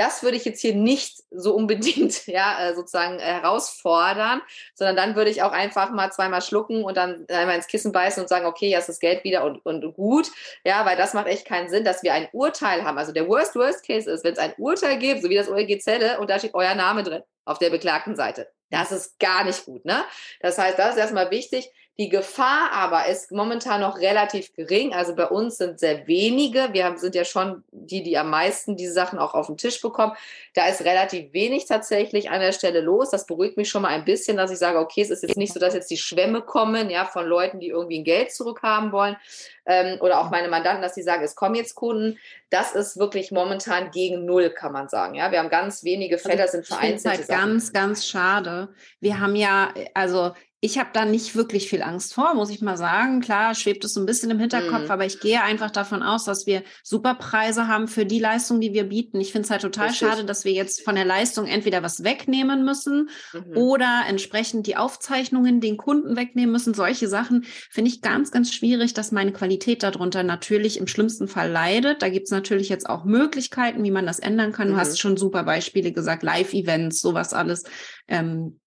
das würde ich jetzt hier nicht so unbedingt ja, äh, sozusagen äh, herausfordern, sondern dann würde ich auch einfach mal zweimal schlucken und dann einmal ins Kissen beißen und sagen, okay, jetzt ist das Geld wieder und, und gut. Ja, weil das macht echt keinen Sinn, dass wir ein Urteil haben. Also der Worst, Worst Case ist, wenn es ein Urteil gibt, so wie das OLG Zelle, und da steht euer Name drin auf der beklagten Seite. Das ist gar nicht gut. Ne? Das heißt, das ist erstmal wichtig. Die Gefahr aber ist momentan noch relativ gering. Also bei uns sind sehr wenige. Wir haben, sind ja schon die, die am meisten diese Sachen auch auf den Tisch bekommen. Da ist relativ wenig tatsächlich an der Stelle los. Das beruhigt mich schon mal ein bisschen, dass ich sage, okay, es ist jetzt nicht so, dass jetzt die Schwämme kommen, ja, von Leuten, die irgendwie ein Geld zurückhaben wollen. Ähm, oder auch meine Mandanten, dass die sagen, es kommen jetzt Kunden. Das ist wirklich momentan gegen null, kann man sagen. Ja, wir haben ganz wenige also Fälle, also, sind vereinzelte halt Ganz, ganz schade. Wir haben ja, also ich habe da nicht wirklich viel Angst vor, muss ich mal sagen. Klar, schwebt es so ein bisschen im Hinterkopf, mhm. aber ich gehe einfach davon aus, dass wir super Preise haben für die Leistung, die wir bieten. Ich finde es halt total Richtig. schade, dass wir jetzt von der Leistung entweder was wegnehmen müssen mhm. oder entsprechend die Aufzeichnungen den Kunden wegnehmen müssen. Solche Sachen finde ich ganz, ganz schwierig, dass meine Qualität darunter natürlich im schlimmsten Fall leidet. Da gibt es natürlich jetzt auch Möglichkeiten, wie man das ändern kann. Du hast mhm. schon super Beispiele gesagt, Live-Events, sowas alles. Ähm,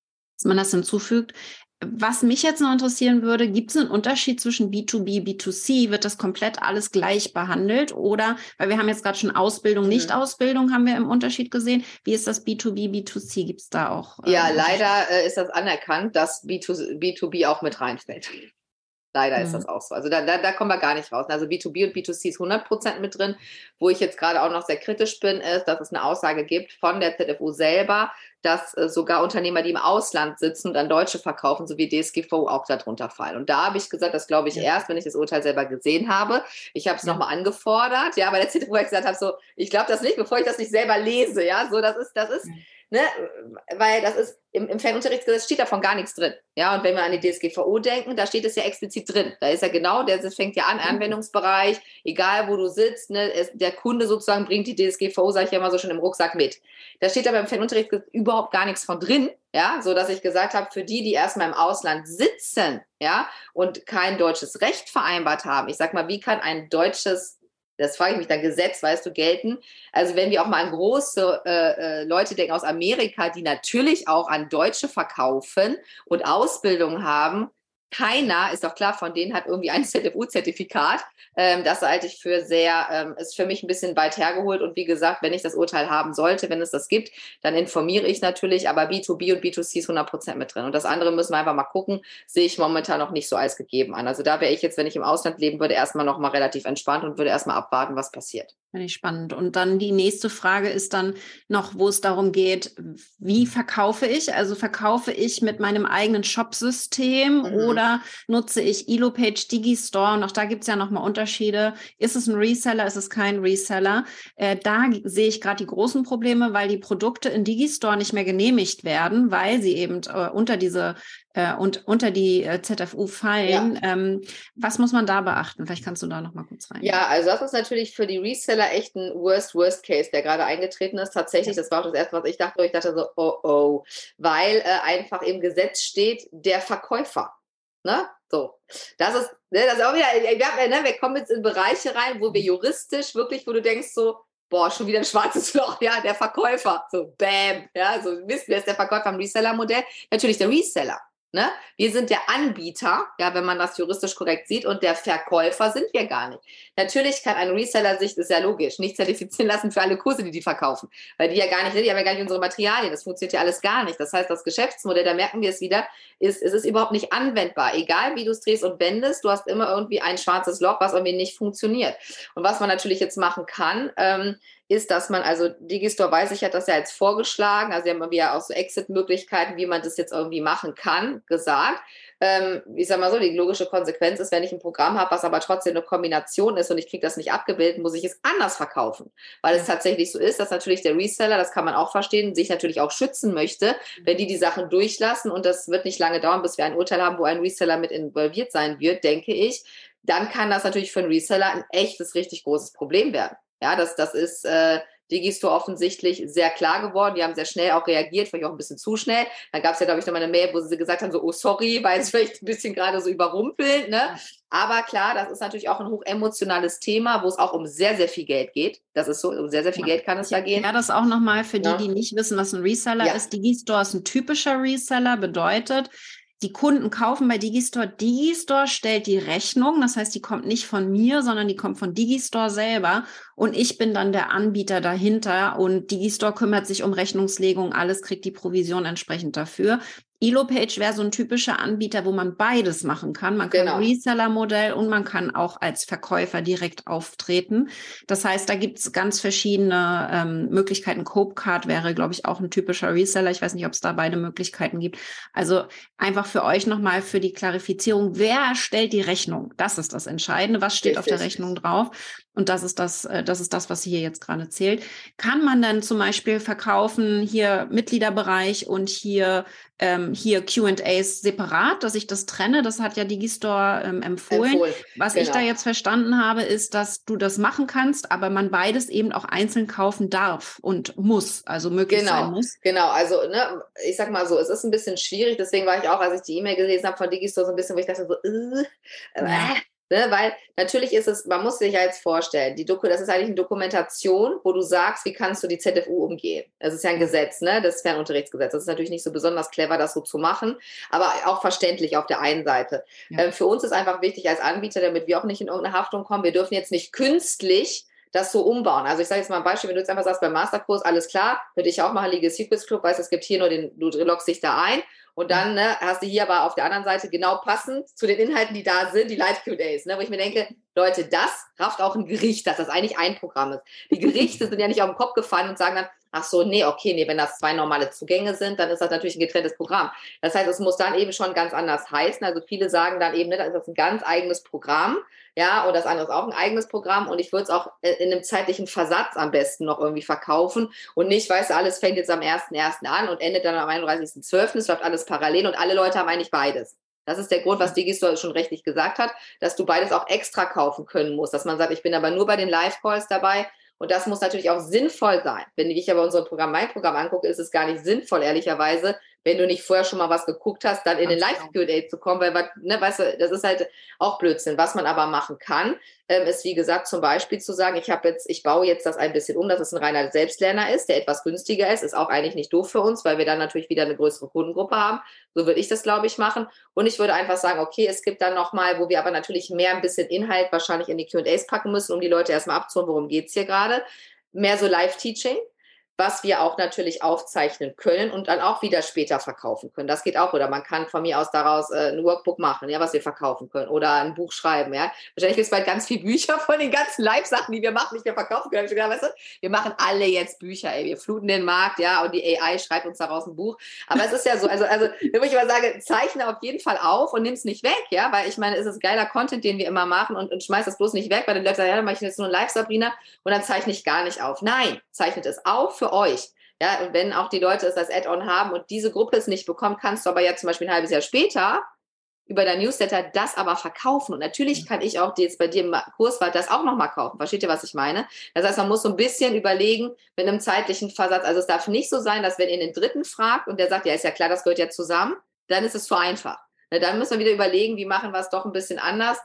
dass man das hinzufügt. Was mich jetzt noch interessieren würde, gibt es einen Unterschied zwischen B2B, B2C? Wird das komplett alles gleich behandelt? Oder, weil wir haben jetzt gerade schon Ausbildung, mhm. Nicht-Ausbildung haben wir im Unterschied gesehen. Wie ist das B2B, B2C? Gibt es da auch? Äh, ja, leider äh, ist das anerkannt, dass B2, B2B auch mit reinfällt. Leider mhm. ist das auch so. Also da, da, da kommen wir gar nicht raus. Also B2B und B2C ist 100% mit drin. Wo ich jetzt gerade auch noch sehr kritisch bin, ist, dass es eine Aussage gibt von der ZFU selber, dass äh, sogar Unternehmer, die im Ausland sitzen und an Deutsche verkaufen, so wie DSGVO, auch darunter fallen. Und da habe ich gesagt, das glaube ich ja. erst, wenn ich das Urteil selber gesehen habe. Ich habe es ja. nochmal angefordert, ja, weil der ZFU hat gesagt hat, so, ich glaube das nicht, bevor ich das nicht selber lese, ja, so, das ist, das ist, ja ne, weil das ist im, im Fernunterrichtsgesetz steht davon gar nichts drin. Ja, und wenn wir an die DSGVO denken, da steht es ja explizit drin. Da ist ja genau, der das fängt ja an, mhm. Anwendungsbereich, egal wo du sitzt, ne, es, der Kunde sozusagen bringt die DSGVO, sage ich ja immer so schon im Rucksack mit. Da steht aber im Fernunterrichtsgesetz überhaupt gar nichts von drin. Ja, so dass ich gesagt habe, für die, die erstmal im Ausland sitzen, ja, und kein deutsches Recht vereinbart haben, ich sag mal, wie kann ein deutsches das frage ich mich dann, Gesetz, weißt du, gelten. Also wenn wir auch mal an große äh, äh, Leute denken aus Amerika, die natürlich auch an Deutsche verkaufen und Ausbildung haben, keiner, ist doch klar, von denen hat irgendwie ein ZFU-Zertifikat. Ähm, das halte ich für sehr, ähm, ist für mich ein bisschen weit hergeholt. Und wie gesagt, wenn ich das Urteil haben sollte, wenn es das gibt, dann informiere ich natürlich. Aber B2B und B2C ist 100 Prozent mit drin. Und das andere müssen wir einfach mal gucken. Sehe ich momentan noch nicht so als gegeben an. Also da wäre ich jetzt, wenn ich im Ausland leben würde, erstmal noch mal relativ entspannt und würde erstmal abwarten, was passiert. Finde ich spannend. Und dann die nächste Frage ist dann noch, wo es darum geht, wie verkaufe ich? Also verkaufe ich mit meinem eigenen Shopsystem mhm. oder nutze ich Elopage Digistore? Und auch da gibt es ja nochmal Unterschiede. Ist es ein Reseller? Ist es kein Reseller? Äh, da sehe ich gerade die großen Probleme, weil die Produkte in Digistore nicht mehr genehmigt werden, weil sie eben äh, unter diese äh, und unter die äh, ZFU fallen. Ja. Ähm, was muss man da beachten? Vielleicht kannst du da noch mal kurz rein. Ja, also das ist natürlich für die Reseller echt ein Worst, Worst Case, der gerade eingetreten ist. Tatsächlich, das war auch das erste, was ich dachte. Ich dachte so, oh oh, weil äh, einfach im Gesetz steht, der Verkäufer. Ne? So, das ist, ne, das ist auch wieder, wir, ne, wir kommen jetzt in Bereiche rein, wo wir juristisch wirklich, wo du denkst so, boah, schon wieder ein schwarzes Loch, ja, der Verkäufer, so, bam, ja, so, wisst, wer ist der Verkäufer im Reseller-Modell? Natürlich der Reseller. Ne? Wir sind der Anbieter, ja, wenn man das juristisch korrekt sieht, und der Verkäufer sind wir gar nicht. Natürlich kann ein Reseller sich, das ist ja logisch, nicht zertifizieren lassen für alle Kurse, die die verkaufen, weil die ja gar nicht, die haben ja gar nicht unsere Materialien, das funktioniert ja alles gar nicht. Das heißt, das Geschäftsmodell, da merken wir es wieder, ist, es ist überhaupt nicht anwendbar. Egal wie du es drehst und wendest, du hast immer irgendwie ein schwarzes Loch, was irgendwie nicht funktioniert. Und was man natürlich jetzt machen kann, ähm, ist, dass man, also Digistore weiß ich, hat das ja jetzt vorgeschlagen, also sie haben ja auch so Exit-Möglichkeiten, wie man das jetzt irgendwie machen kann, gesagt. Ähm, ich sag mal so, die logische Konsequenz ist, wenn ich ein Programm habe, was aber trotzdem eine Kombination ist und ich kriege das nicht abgebildet, muss ich es anders verkaufen. Weil es tatsächlich so ist, dass natürlich der Reseller, das kann man auch verstehen, sich natürlich auch schützen möchte, wenn die die Sachen durchlassen und das wird nicht lange dauern, bis wir ein Urteil haben, wo ein Reseller mit involviert sein wird, denke ich, dann kann das natürlich für einen Reseller ein echtes, richtig großes Problem werden. Ja, das, das ist äh, Digistore offensichtlich sehr klar geworden. Die haben sehr schnell auch reagiert, vielleicht auch ein bisschen zu schnell. Dann gab es ja, glaube ich, noch mal eine Mail, wo sie gesagt haben, so, oh sorry, weil es vielleicht ein bisschen gerade so überrumpelt. Ne? Aber klar, das ist natürlich auch ein hochemotionales Thema, wo es auch um sehr, sehr viel Geld geht. Das ist so, um sehr, sehr viel ja. Geld kann es da gehen. Ja, das auch nochmal für die, ja. die nicht wissen, was ein Reseller ja. ist. Digistore ist ein typischer Reseller, bedeutet, die Kunden kaufen bei Digistore. Digistore stellt die Rechnung, das heißt, die kommt nicht von mir, sondern die kommt von Digistore selber und ich bin dann der Anbieter dahinter und Digistore kümmert sich um Rechnungslegung, alles kriegt die Provision entsprechend dafür. Elopage wäre so ein typischer Anbieter, wo man beides machen kann. Man kann genau. Reseller-Modell und man kann auch als Verkäufer direkt auftreten. Das heißt, da gibt es ganz verschiedene ähm, Möglichkeiten. Copecard wäre, glaube ich, auch ein typischer Reseller. Ich weiß nicht, ob es da beide Möglichkeiten gibt. Also einfach für euch nochmal für die Klarifizierung, wer stellt die Rechnung? Das ist das Entscheidende. Was steht Richtig. auf der Rechnung drauf? Und das ist das, äh, das ist das, was hier jetzt gerade zählt. Kann man dann zum Beispiel verkaufen, hier Mitgliederbereich und hier, ähm, hier QAs separat, dass ich das trenne? Das hat ja Digistore ähm, empfohlen. empfohlen. Was genau. ich da genau. jetzt verstanden habe, ist, dass du das machen kannst, aber man beides eben auch einzeln kaufen darf und muss, also möglich genau. sein muss. Genau, also ne, ich sag mal so, es ist ein bisschen schwierig, deswegen war ich auch, als ich die E-Mail gelesen habe von Digistore, so ein bisschen, wo ich dachte so, äh, äh, Ne, weil natürlich ist es, man muss sich ja jetzt vorstellen, die Doku, das ist eigentlich eine Dokumentation, wo du sagst, wie kannst du die ZFU umgehen. Das ist ja ein Gesetz, ne? das Fernunterrichtsgesetz. Das ist natürlich nicht so besonders clever, das so zu machen, aber auch verständlich auf der einen Seite. Ja. Ähm, für uns ist einfach wichtig als Anbieter, damit wir auch nicht in irgendeine Haftung kommen, wir dürfen jetzt nicht künstlich das so umbauen. Also ich sage jetzt mal ein Beispiel, wenn du jetzt einfach sagst, beim Masterkurs, alles klar, würde ich auch machen, Legal Secrets Club, weißt, es gibt hier nur den, du loggst dich da ein und dann ne, hast du hier aber auf der anderen Seite genau passend zu den Inhalten, die da sind, die Live-QAs, ne, wo ich mir denke, Leute, das rafft auch ein Gericht, dass das eigentlich ein Programm ist. Die Gerichte sind ja nicht auf den Kopf gefallen und sagen dann, ach so, nee, okay, nee, wenn das zwei normale Zugänge sind, dann ist das natürlich ein getrenntes Programm. Das heißt, es muss dann eben schon ganz anders heißen. Also viele sagen dann eben, ne, das ist ein ganz eigenes Programm, ja, und das andere ist auch ein eigenes Programm und ich würde es auch in einem zeitlichen Versatz am besten noch irgendwie verkaufen und nicht, weißt du, alles fängt jetzt am 1.1. an und endet dann am 31.12. Es läuft alles parallel und alle Leute haben eigentlich beides. Das ist der Grund, was Digistore schon rechtlich gesagt hat, dass du beides auch extra kaufen können musst. Dass man sagt, ich bin aber nur bei den Live-Calls dabei und das muss natürlich auch sinnvoll sein. Wenn ich aber unser Programm, mein Programm angucke, ist es gar nicht sinnvoll, ehrlicherweise, wenn du nicht vorher schon mal was geguckt hast, dann in den Live-QA genau. zu kommen, weil, ne, weißt du, das ist halt auch Blödsinn. Was man aber machen kann, ähm, ist wie gesagt zum Beispiel zu sagen, ich habe jetzt, ich baue jetzt das ein bisschen um, dass es ein reiner Selbstlerner ist, der etwas günstiger ist, ist auch eigentlich nicht doof für uns, weil wir dann natürlich wieder eine größere Kundengruppe haben. So würde ich das, glaube ich, machen. Und ich würde einfach sagen, okay, es gibt dann nochmal, wo wir aber natürlich mehr ein bisschen Inhalt wahrscheinlich in die QAs packen müssen, um die Leute erstmal abzuholen, worum geht es hier gerade. Mehr so Live-Teaching was wir auch natürlich aufzeichnen können und dann auch wieder später verkaufen können. Das geht auch. Oder man kann von mir aus daraus äh, ein Workbook machen, ja, was wir verkaufen können. Oder ein Buch schreiben, ja. Wahrscheinlich gibt es bald ganz viele Bücher von den ganzen Live-Sachen, die wir machen, nicht mehr verkaufen können. Ich gedacht, weißt du, wir machen alle jetzt Bücher, ey. Wir fluten den Markt, ja, und die AI schreibt uns daraus ein Buch. Aber es ist ja so, also, also, wenn ich mal sage, zeichne auf jeden Fall auf und nimm es nicht weg, ja, weil ich meine, es ist geiler Content, den wir immer machen und, und schmeiß das bloß nicht weg, weil die Leute sagen, ja, dann mache ich jetzt nur ein Live, Sabrina, und dann zeichne ich gar nicht auf. Nein, zeichnet es auf für euch. Ja, und wenn auch die Leute es als Add-on haben und diese Gruppe es nicht bekommt, kannst du aber ja zum Beispiel ein halbes Jahr später über dein Newsletter das aber verkaufen. Und natürlich kann ich auch, jetzt bei dir im Kurs war, das auch nochmal kaufen. Versteht ihr, was ich meine? Das heißt, man muss so ein bisschen überlegen mit einem zeitlichen Versatz. Also es darf nicht so sein, dass wenn ihr den Dritten fragt und der sagt, ja, ist ja klar, das gehört ja zusammen, dann ist es zu einfach. Dann müssen wir wieder überlegen, wie machen wir es doch ein bisschen anders.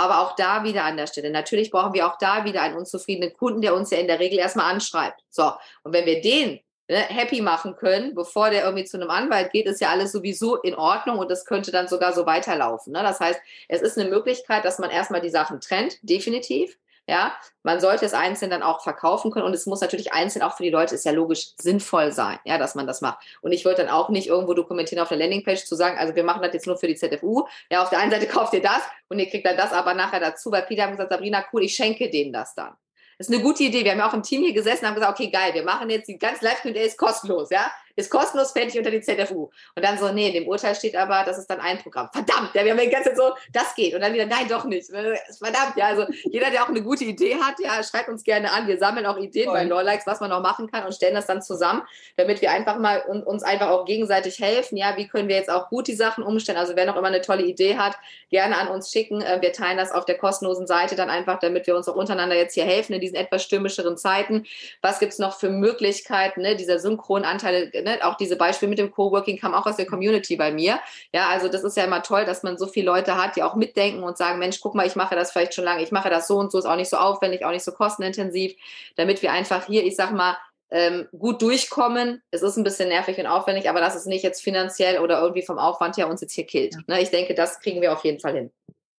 Aber auch da wieder an der Stelle. Natürlich brauchen wir auch da wieder einen unzufriedenen Kunden, der uns ja in der Regel erstmal anschreibt. So, und wenn wir den ne, happy machen können, bevor der irgendwie zu einem Anwalt geht, ist ja alles sowieso in Ordnung und das könnte dann sogar so weiterlaufen. Ne? Das heißt, es ist eine Möglichkeit, dass man erstmal die Sachen trennt, definitiv. Ja, man sollte es einzeln dann auch verkaufen können und es muss natürlich einzeln auch für die Leute ist ja logisch sinnvoll sein, ja, dass man das macht. Und ich würde dann auch nicht irgendwo dokumentieren auf der Landingpage zu sagen, also wir machen das jetzt nur für die ZFU. Ja, auf der einen Seite kauft ihr das und ihr kriegt dann das aber nachher dazu, weil viele haben gesagt, Sabrina, cool, ich schenke denen das dann. Das ist eine gute Idee. Wir haben ja auch im Team hier gesessen und haben gesagt, okay, geil, wir machen jetzt die ganzen Live-Days kostenlos, ja. Ist kostenlos fertig unter die ZFU. Und dann so, nee, in dem Urteil steht aber, das ist dann ein Programm. Verdammt, ja, wir haben die ganze Zeit so, das geht. Und dann wieder, nein, doch nicht. Verdammt, ja, also jeder, der auch eine gute Idee hat, ja, schreibt uns gerne an. Wir sammeln auch Ideen Voll. bei Lawlikes, was man noch machen kann und stellen das dann zusammen, damit wir einfach mal uns einfach auch gegenseitig helfen. Ja, wie können wir jetzt auch gut die Sachen umstellen? Also wer noch immer eine tolle Idee hat, gerne an uns schicken. Äh, wir teilen das auf der kostenlosen Seite dann einfach, damit wir uns auch untereinander jetzt hier helfen in diesen etwas stürmischeren Zeiten. Was gibt es noch für Möglichkeiten, ne? dieser Synchronanteile, ne? auch diese Beispiele mit dem Coworking kam auch aus der Community bei mir. Ja, also das ist ja immer toll, dass man so viele Leute hat, die auch mitdenken und sagen, Mensch, guck mal, ich mache das vielleicht schon lange, ich mache das so und so, ist auch nicht so aufwendig, auch nicht so kostenintensiv, damit wir einfach hier, ich sag mal, ähm, gut durchkommen. Es ist ein bisschen nervig und aufwendig, aber das ist nicht jetzt finanziell oder irgendwie vom Aufwand her uns jetzt hier killt. Ja. Ne, ich denke, das kriegen wir auf jeden Fall hin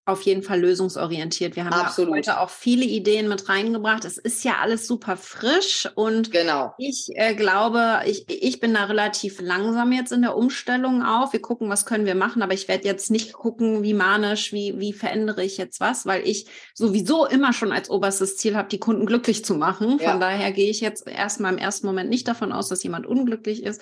auf jeden Fall lösungsorientiert. Wir haben Absolut. heute auch viele Ideen mit reingebracht. Es ist ja alles super frisch und genau. ich äh, glaube, ich, ich bin da relativ langsam jetzt in der Umstellung auf. Wir gucken, was können wir machen, aber ich werde jetzt nicht gucken, wie manisch, wie, wie verändere ich jetzt was, weil ich sowieso immer schon als oberstes Ziel habe, die Kunden glücklich zu machen. Von ja. daher gehe ich jetzt erstmal im ersten Moment nicht davon aus, dass jemand unglücklich ist.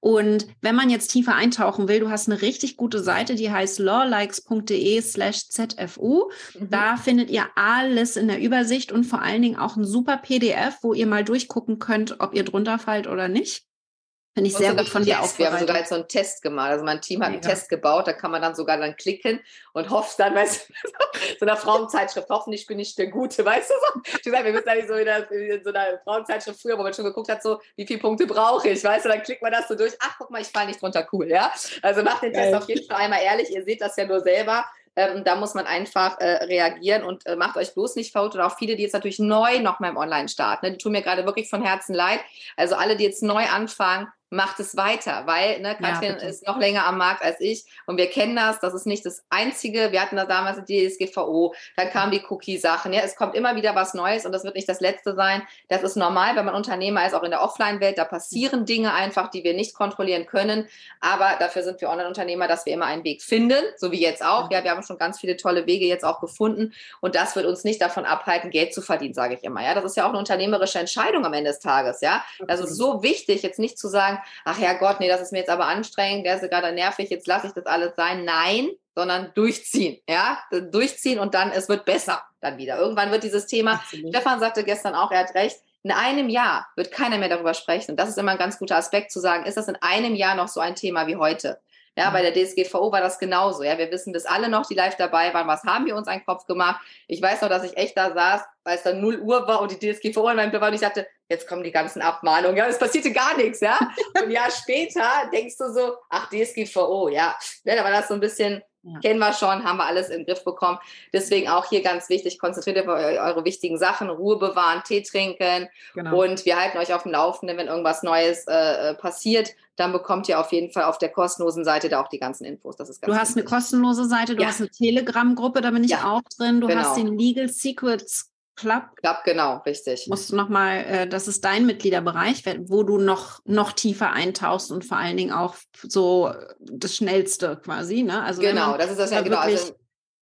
Und wenn man jetzt tiefer eintauchen will, du hast eine richtig gute Seite, die heißt lawlikes.de slash ZFU. Mhm. Da findet ihr alles in der Übersicht und vor allen Dingen auch ein super PDF, wo ihr mal durchgucken könnt, ob ihr drunter fallt oder nicht. Finde ich sehr gut von dir auch. Wir haben sogar jetzt so einen Test gemacht. Also mein Team hat einen Test gebaut, da kann man dann sogar dann klicken und hofft dann, weißt du, so einer Frauenzeitschrift, hoffentlich bin ich der Gute, weißt du so? Ich gesagt, wir müssen eigentlich so in, der, in so einer Frauenzeitschrift früher, wo man schon geguckt hat, so, wie viele Punkte brauche ich, weißt du, dann klickt man das so durch, ach, guck mal, ich falle nicht drunter, cool, ja? Also macht den Geil. Test auf jeden Fall einmal ehrlich, ihr seht das ja nur selber. Ähm, da muss man einfach äh, reagieren und äh, macht euch bloß nicht verrückt. Oder auch viele, die jetzt natürlich neu noch mal im Online starten. Ne? Die tun mir gerade wirklich von Herzen leid. Also alle, die jetzt neu anfangen, macht es weiter, weil ne, Katrin ja, ist noch länger am Markt als ich und wir kennen das, das ist nicht das Einzige, wir hatten da damals die DSGVO, dann kamen die Cookie-Sachen, ja, es kommt immer wieder was Neues und das wird nicht das Letzte sein, das ist normal, wenn man Unternehmer ist, auch in der Offline-Welt, da passieren Dinge einfach, die wir nicht kontrollieren können, aber dafür sind wir Online-Unternehmer, dass wir immer einen Weg finden, so wie jetzt auch, ja, wir haben schon ganz viele tolle Wege jetzt auch gefunden und das wird uns nicht davon abhalten, Geld zu verdienen, sage ich immer, ja, das ist ja auch eine unternehmerische Entscheidung am Ende des Tages, ja, also so wichtig, jetzt nicht zu sagen, sagen, ach ja Gott, nee, das ist mir jetzt aber anstrengend, der ist gerade nervig, jetzt lasse ich das alles sein. Nein, sondern durchziehen, ja, durchziehen und dann, es wird besser dann wieder. Irgendwann wird dieses Thema, Absolut. Stefan sagte gestern auch, er hat recht, in einem Jahr wird keiner mehr darüber sprechen. Und das ist immer ein ganz guter Aspekt zu sagen, ist das in einem Jahr noch so ein Thema wie heute? Ja, bei der DSGVO war das genauso. Ja, wir wissen das alle noch, die live dabei waren. Was haben wir uns einen Kopf gemacht? Ich weiß noch, dass ich echt da saß, weil es dann 0 Uhr war und die DSGVO in meinem war und ich sagte, jetzt kommen die ganzen Abmahnungen. Ja, es passierte gar nichts, ja. Und ein Jahr später denkst du so, ach, DSGVO, ja. ja da war das so ein bisschen, ja. kennen wir schon, haben wir alles im Griff bekommen. Deswegen auch hier ganz wichtig, konzentriert euch auf eure wichtigen Sachen, Ruhe bewahren, Tee trinken genau. und wir halten euch auf dem Laufenden, wenn irgendwas Neues äh, passiert dann bekommt ihr auf jeden Fall auf der kostenlosen Seite da auch die ganzen Infos. Das ist ganz du hast wichtig. eine kostenlose Seite, du ja. hast eine Telegram-Gruppe, da bin ich ja. auch drin. Du genau. hast den Legal Secrets Club. Club, genau, richtig. Musst du nochmal, äh, das ist dein Mitgliederbereich, wo du noch, noch tiefer eintauchst und vor allen Dingen auch so das Schnellste quasi. Ne? Also genau, das ist das ja genau. Also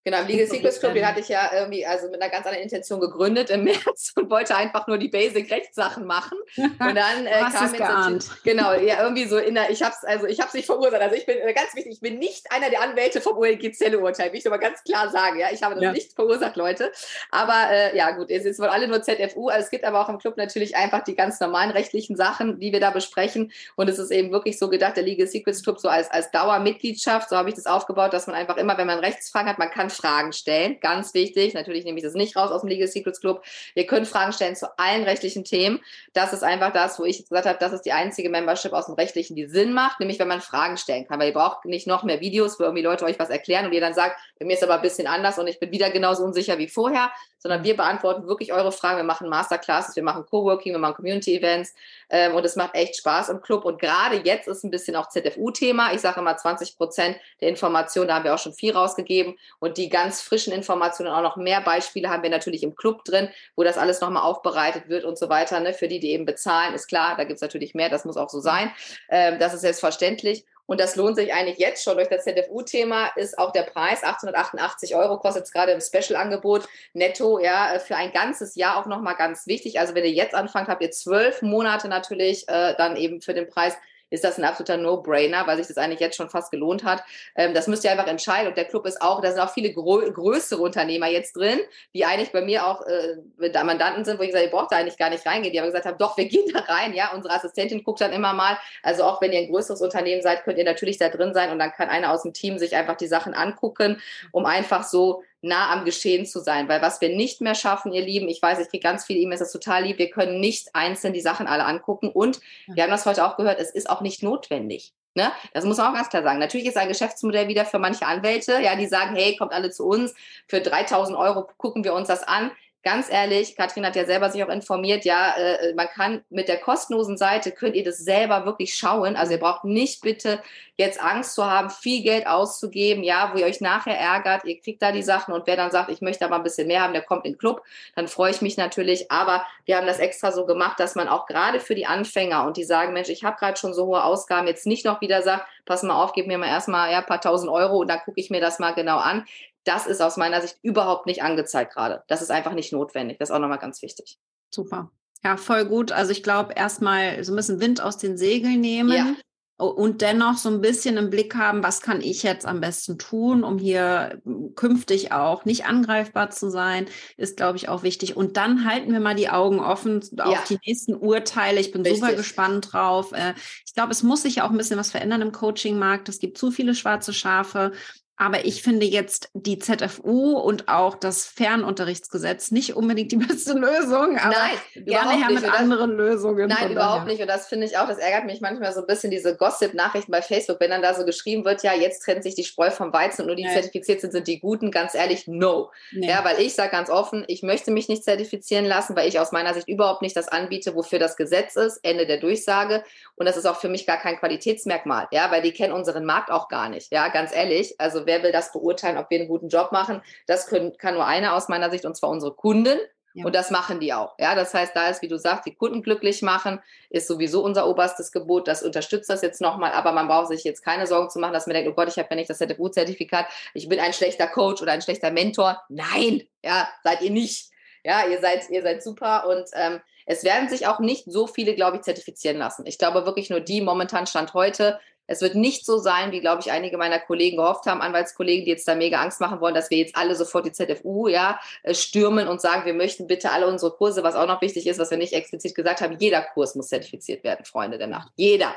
Genau, im Legal Secrets Club, den hatte ich ja irgendwie also mit einer ganz anderen Intention gegründet im März und wollte einfach nur die Basic Rechtssachen machen. Und dann äh, kam jetzt geahnt. genau, ja irgendwie so in der, ich habe es also ich habe es nicht verursacht. Also ich bin äh, ganz wichtig, ich bin nicht einer der Anwälte vom OLG Zelle Urteil, will ich aber ganz klar sagen. Ja, ich habe das ja. nicht verursacht, Leute. Aber äh, ja gut, es ist wohl alle nur ZFU. Also es gibt aber auch im Club natürlich einfach die ganz normalen rechtlichen Sachen, die wir da besprechen. Und es ist eben wirklich so gedacht, der Legal Secrets Club so als als Dauermitgliedschaft. So habe ich das aufgebaut, dass man einfach immer, wenn man Rechtsfragen hat, man kann Fragen stellen. Ganz wichtig. Natürlich nehme ich das nicht raus aus dem Legal Secrets Club. Ihr könnt Fragen stellen zu allen rechtlichen Themen. Das ist einfach das, wo ich jetzt gesagt habe, das ist die einzige Membership aus dem Rechtlichen, die Sinn macht, nämlich wenn man Fragen stellen kann. Weil ihr braucht nicht noch mehr Videos, wo irgendwie Leute euch was erklären und ihr dann sagt, bei mir ist aber ein bisschen anders und ich bin wieder genauso unsicher wie vorher, sondern wir beantworten wirklich eure Fragen. Wir machen Masterclasses, wir machen Coworking, wir machen Community-Events ähm, und es macht echt Spaß im Club. Und gerade jetzt ist ein bisschen auch ZFU-Thema. Ich sage immer 20 Prozent der Informationen, da haben wir auch schon viel rausgegeben und die ganz frischen Informationen, auch noch mehr Beispiele haben wir natürlich im Club drin, wo das alles nochmal aufbereitet wird und so weiter. Ne? Für die, die eben bezahlen, ist klar, da gibt es natürlich mehr, das muss auch so sein. Ähm, das ist selbstverständlich. Und das lohnt sich eigentlich jetzt schon. Durch das ZFU-Thema ist auch der Preis 888 Euro, kostet gerade im Special-Angebot netto, ja, für ein ganzes Jahr auch nochmal ganz wichtig. Also wenn ihr jetzt anfangt, habt ihr zwölf Monate natürlich äh, dann eben für den Preis ist das ein absoluter No-Brainer, weil sich das eigentlich jetzt schon fast gelohnt hat. Ähm, das müsst ihr einfach entscheiden. Und der Club ist auch, da sind auch viele grö größere Unternehmer jetzt drin, die eigentlich bei mir auch äh, Mandanten sind, wo ich gesagt habe, ihr braucht da eigentlich gar nicht reingehen. Die aber gesagt haben, doch, wir gehen da rein. Ja, unsere Assistentin guckt dann immer mal. Also auch wenn ihr ein größeres Unternehmen seid, könnt ihr natürlich da drin sein und dann kann einer aus dem Team sich einfach die Sachen angucken, um einfach so nah am Geschehen zu sein. Weil was wir nicht mehr schaffen, ihr Lieben, ich weiß, ich kriege ganz viele E-Mails, das ist total lieb, wir können nicht einzeln die Sachen alle angucken. Und wir haben das heute auch gehört, es ist auch nicht notwendig. Ne? Das muss man auch ganz klar sagen. Natürlich ist ein Geschäftsmodell wieder für manche Anwälte, ja, die sagen, hey, kommt alle zu uns, für 3000 Euro gucken wir uns das an ganz ehrlich, Katrin hat ja selber sich auch informiert, ja, äh, man kann mit der kostenlosen Seite, könnt ihr das selber wirklich schauen. Also ihr braucht nicht bitte jetzt Angst zu haben, viel Geld auszugeben, ja, wo ihr euch nachher ärgert. Ihr kriegt da die Sachen und wer dann sagt, ich möchte aber ein bisschen mehr haben, der kommt in den Club, dann freue ich mich natürlich. Aber wir haben das extra so gemacht, dass man auch gerade für die Anfänger und die sagen, Mensch, ich habe gerade schon so hohe Ausgaben, jetzt nicht noch wieder sagt, pass mal auf, gib mir mal erstmal ja, ein paar tausend Euro und dann gucke ich mir das mal genau an das ist aus meiner Sicht überhaupt nicht angezeigt gerade. Das ist einfach nicht notwendig. Das ist auch nochmal ganz wichtig. Super. Ja, voll gut. Also ich glaube, erstmal so ein bisschen Wind aus den Segeln nehmen. Ja. Und dennoch so ein bisschen im Blick haben, was kann ich jetzt am besten tun, um hier künftig auch nicht angreifbar zu sein, ist, glaube ich, auch wichtig. Und dann halten wir mal die Augen offen auf ja. die nächsten Urteile. Ich bin Richtig. super gespannt drauf. Äh, ich glaube, es muss sich auch ein bisschen was verändern im Coaching-Markt. Es gibt zu viele schwarze Schafe. Aber ich finde jetzt die ZFU und auch das Fernunterrichtsgesetz nicht unbedingt die beste Lösung. Aber nein, gerne her mit anderen Lösungen. Nein, überhaupt daher. nicht. Und das finde ich auch, das ärgert mich manchmal so ein bisschen, diese Gossip-Nachrichten bei Facebook, wenn dann da so geschrieben wird, ja, jetzt trennt sich die Spreu vom Weizen und nur die nein. zertifiziert sind, sind die Guten. Ganz ehrlich, no. Nee. Ja, weil ich sage ganz offen, ich möchte mich nicht zertifizieren lassen, weil ich aus meiner Sicht überhaupt nicht das anbiete, wofür das Gesetz ist. Ende der Durchsage. Und das ist auch für mich gar kein Qualitätsmerkmal. Ja, weil die kennen unseren Markt auch gar nicht. Ja, ganz ehrlich. Also wer will das beurteilen, ob wir einen guten Job machen? Das können, kann nur einer aus meiner Sicht, und zwar unsere Kunden. Ja. Und das machen die auch. Ja, das heißt, da ist, wie du sagst, die Kunden glücklich machen, ist sowieso unser oberstes Gebot. Das unterstützt das jetzt nochmal. Aber man braucht sich jetzt keine Sorgen zu machen, dass man denkt, oh Gott, ich habe ja nicht das ZFU-Zertifikat. Ich bin ein schlechter Coach oder ein schlechter Mentor. Nein, ja, seid ihr nicht. Ja, ihr seid, ihr seid super und ähm, es werden sich auch nicht so viele, glaube ich, zertifizieren lassen. Ich glaube wirklich nur die momentan Stand heute, es wird nicht so sein, wie, glaube ich, einige meiner Kollegen gehofft haben, Anwaltskollegen, die jetzt da mega Angst machen wollen, dass wir jetzt alle sofort die ZFU ja, äh, stürmen und sagen, wir möchten bitte alle unsere Kurse, was auch noch wichtig ist, was wir nicht explizit gesagt haben, jeder Kurs muss zertifiziert werden, Freunde der Nacht. Jeder.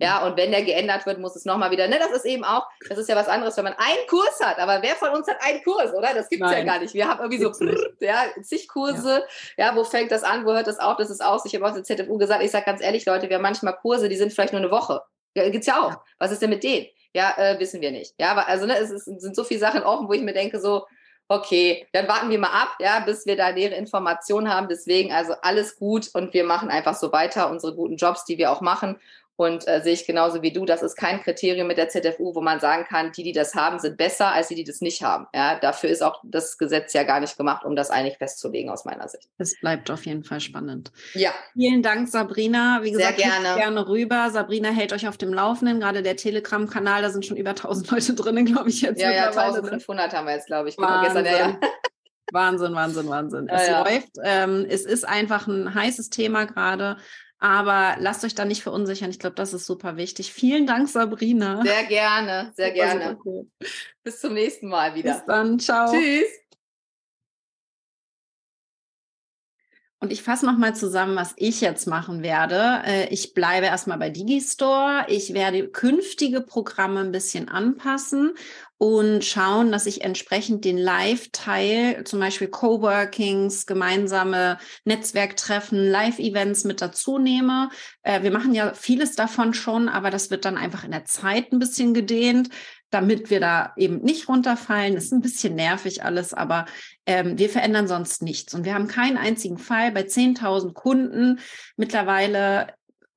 Ja, und wenn der geändert wird, muss es nochmal wieder, ne, das ist eben auch, das ist ja was anderes, wenn man einen Kurs hat, aber wer von uns hat einen Kurs, oder? Das gibt es ja gar nicht. Wir haben irgendwie so, brrr, ja, zig Kurse, ja. ja. wo fängt das an, wo hört das auf, das ist aus. Ich habe auch der ZFU gesagt, ich sage ganz ehrlich, Leute, wir haben manchmal Kurse, die sind vielleicht nur eine Woche. Ja, gibt's ja auch. Was ist denn mit denen? Ja, äh, wissen wir nicht. Ja, also ne, es, ist, sind so viele Sachen offen, wo ich mir denke, so, okay, dann warten wir mal ab, ja, bis wir da nähere Informationen haben. Deswegen also alles gut und wir machen einfach so weiter unsere guten Jobs, die wir auch machen. Und äh, sehe ich genauso wie du, das ist kein Kriterium mit der ZFU, wo man sagen kann, die, die das haben, sind besser als die, die das nicht haben. Ja, dafür ist auch das Gesetz ja gar nicht gemacht, um das eigentlich festzulegen aus meiner Sicht. Es bleibt auf jeden Fall spannend. Ja. Vielen Dank, Sabrina. Wie gesagt, Sehr gerne. gerne rüber. Sabrina hält euch auf dem Laufenden. Gerade der Telegram-Kanal, da sind schon über 1000 Leute drin, glaube ich jetzt. Ja, ja, 1500 haben wir jetzt, glaube ich. Wahnsinn. Gestern, ja, ja. Wahnsinn, Wahnsinn, Wahnsinn. Es ja, läuft. Ähm, es ist einfach ein heißes Thema gerade. Aber lasst euch da nicht verunsichern. Ich glaube, das ist super wichtig. Vielen Dank, Sabrina. Sehr gerne, sehr gerne. Cool. Bis zum nächsten Mal wieder. Bis dann. Ciao. Tschüss. Und ich fasse nochmal zusammen, was ich jetzt machen werde. Äh, ich bleibe erstmal bei Digistore. Ich werde künftige Programme ein bisschen anpassen und schauen, dass ich entsprechend den Live-Teil, zum Beispiel Coworkings, gemeinsame Netzwerktreffen, Live-Events mit dazu nehme. Äh, wir machen ja vieles davon schon, aber das wird dann einfach in der Zeit ein bisschen gedehnt damit wir da eben nicht runterfallen. Ist ein bisschen nervig alles, aber ähm, wir verändern sonst nichts. Und wir haben keinen einzigen Fall bei 10.000 Kunden mittlerweile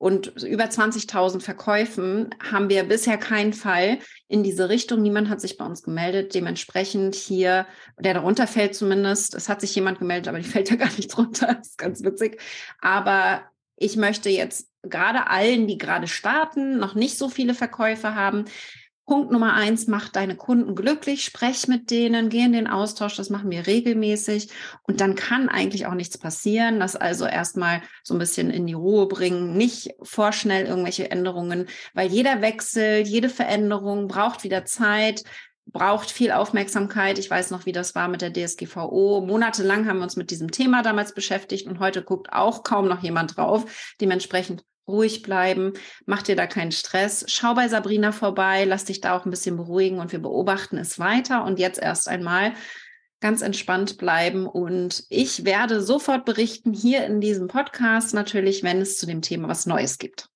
und über 20.000 Verkäufen haben wir bisher keinen Fall in diese Richtung. Niemand hat sich bei uns gemeldet. Dementsprechend hier, der darunter fällt zumindest, es hat sich jemand gemeldet, aber die fällt ja gar nicht drunter. Das ist ganz witzig. Aber ich möchte jetzt gerade allen, die gerade starten, noch nicht so viele Verkäufe haben, Punkt Nummer eins, mach deine Kunden glücklich, sprech mit denen, geh in den Austausch, das machen wir regelmäßig. Und dann kann eigentlich auch nichts passieren. Das also erstmal so ein bisschen in die Ruhe bringen, nicht vorschnell irgendwelche Änderungen, weil jeder Wechsel, jede Veränderung braucht wieder Zeit braucht viel Aufmerksamkeit. Ich weiß noch, wie das war mit der DSGVO. Monatelang haben wir uns mit diesem Thema damals beschäftigt und heute guckt auch kaum noch jemand drauf. Dementsprechend ruhig bleiben, mach dir da keinen Stress, schau bei Sabrina vorbei, lass dich da auch ein bisschen beruhigen und wir beobachten es weiter und jetzt erst einmal ganz entspannt bleiben und ich werde sofort berichten hier in diesem Podcast natürlich, wenn es zu dem Thema was Neues gibt.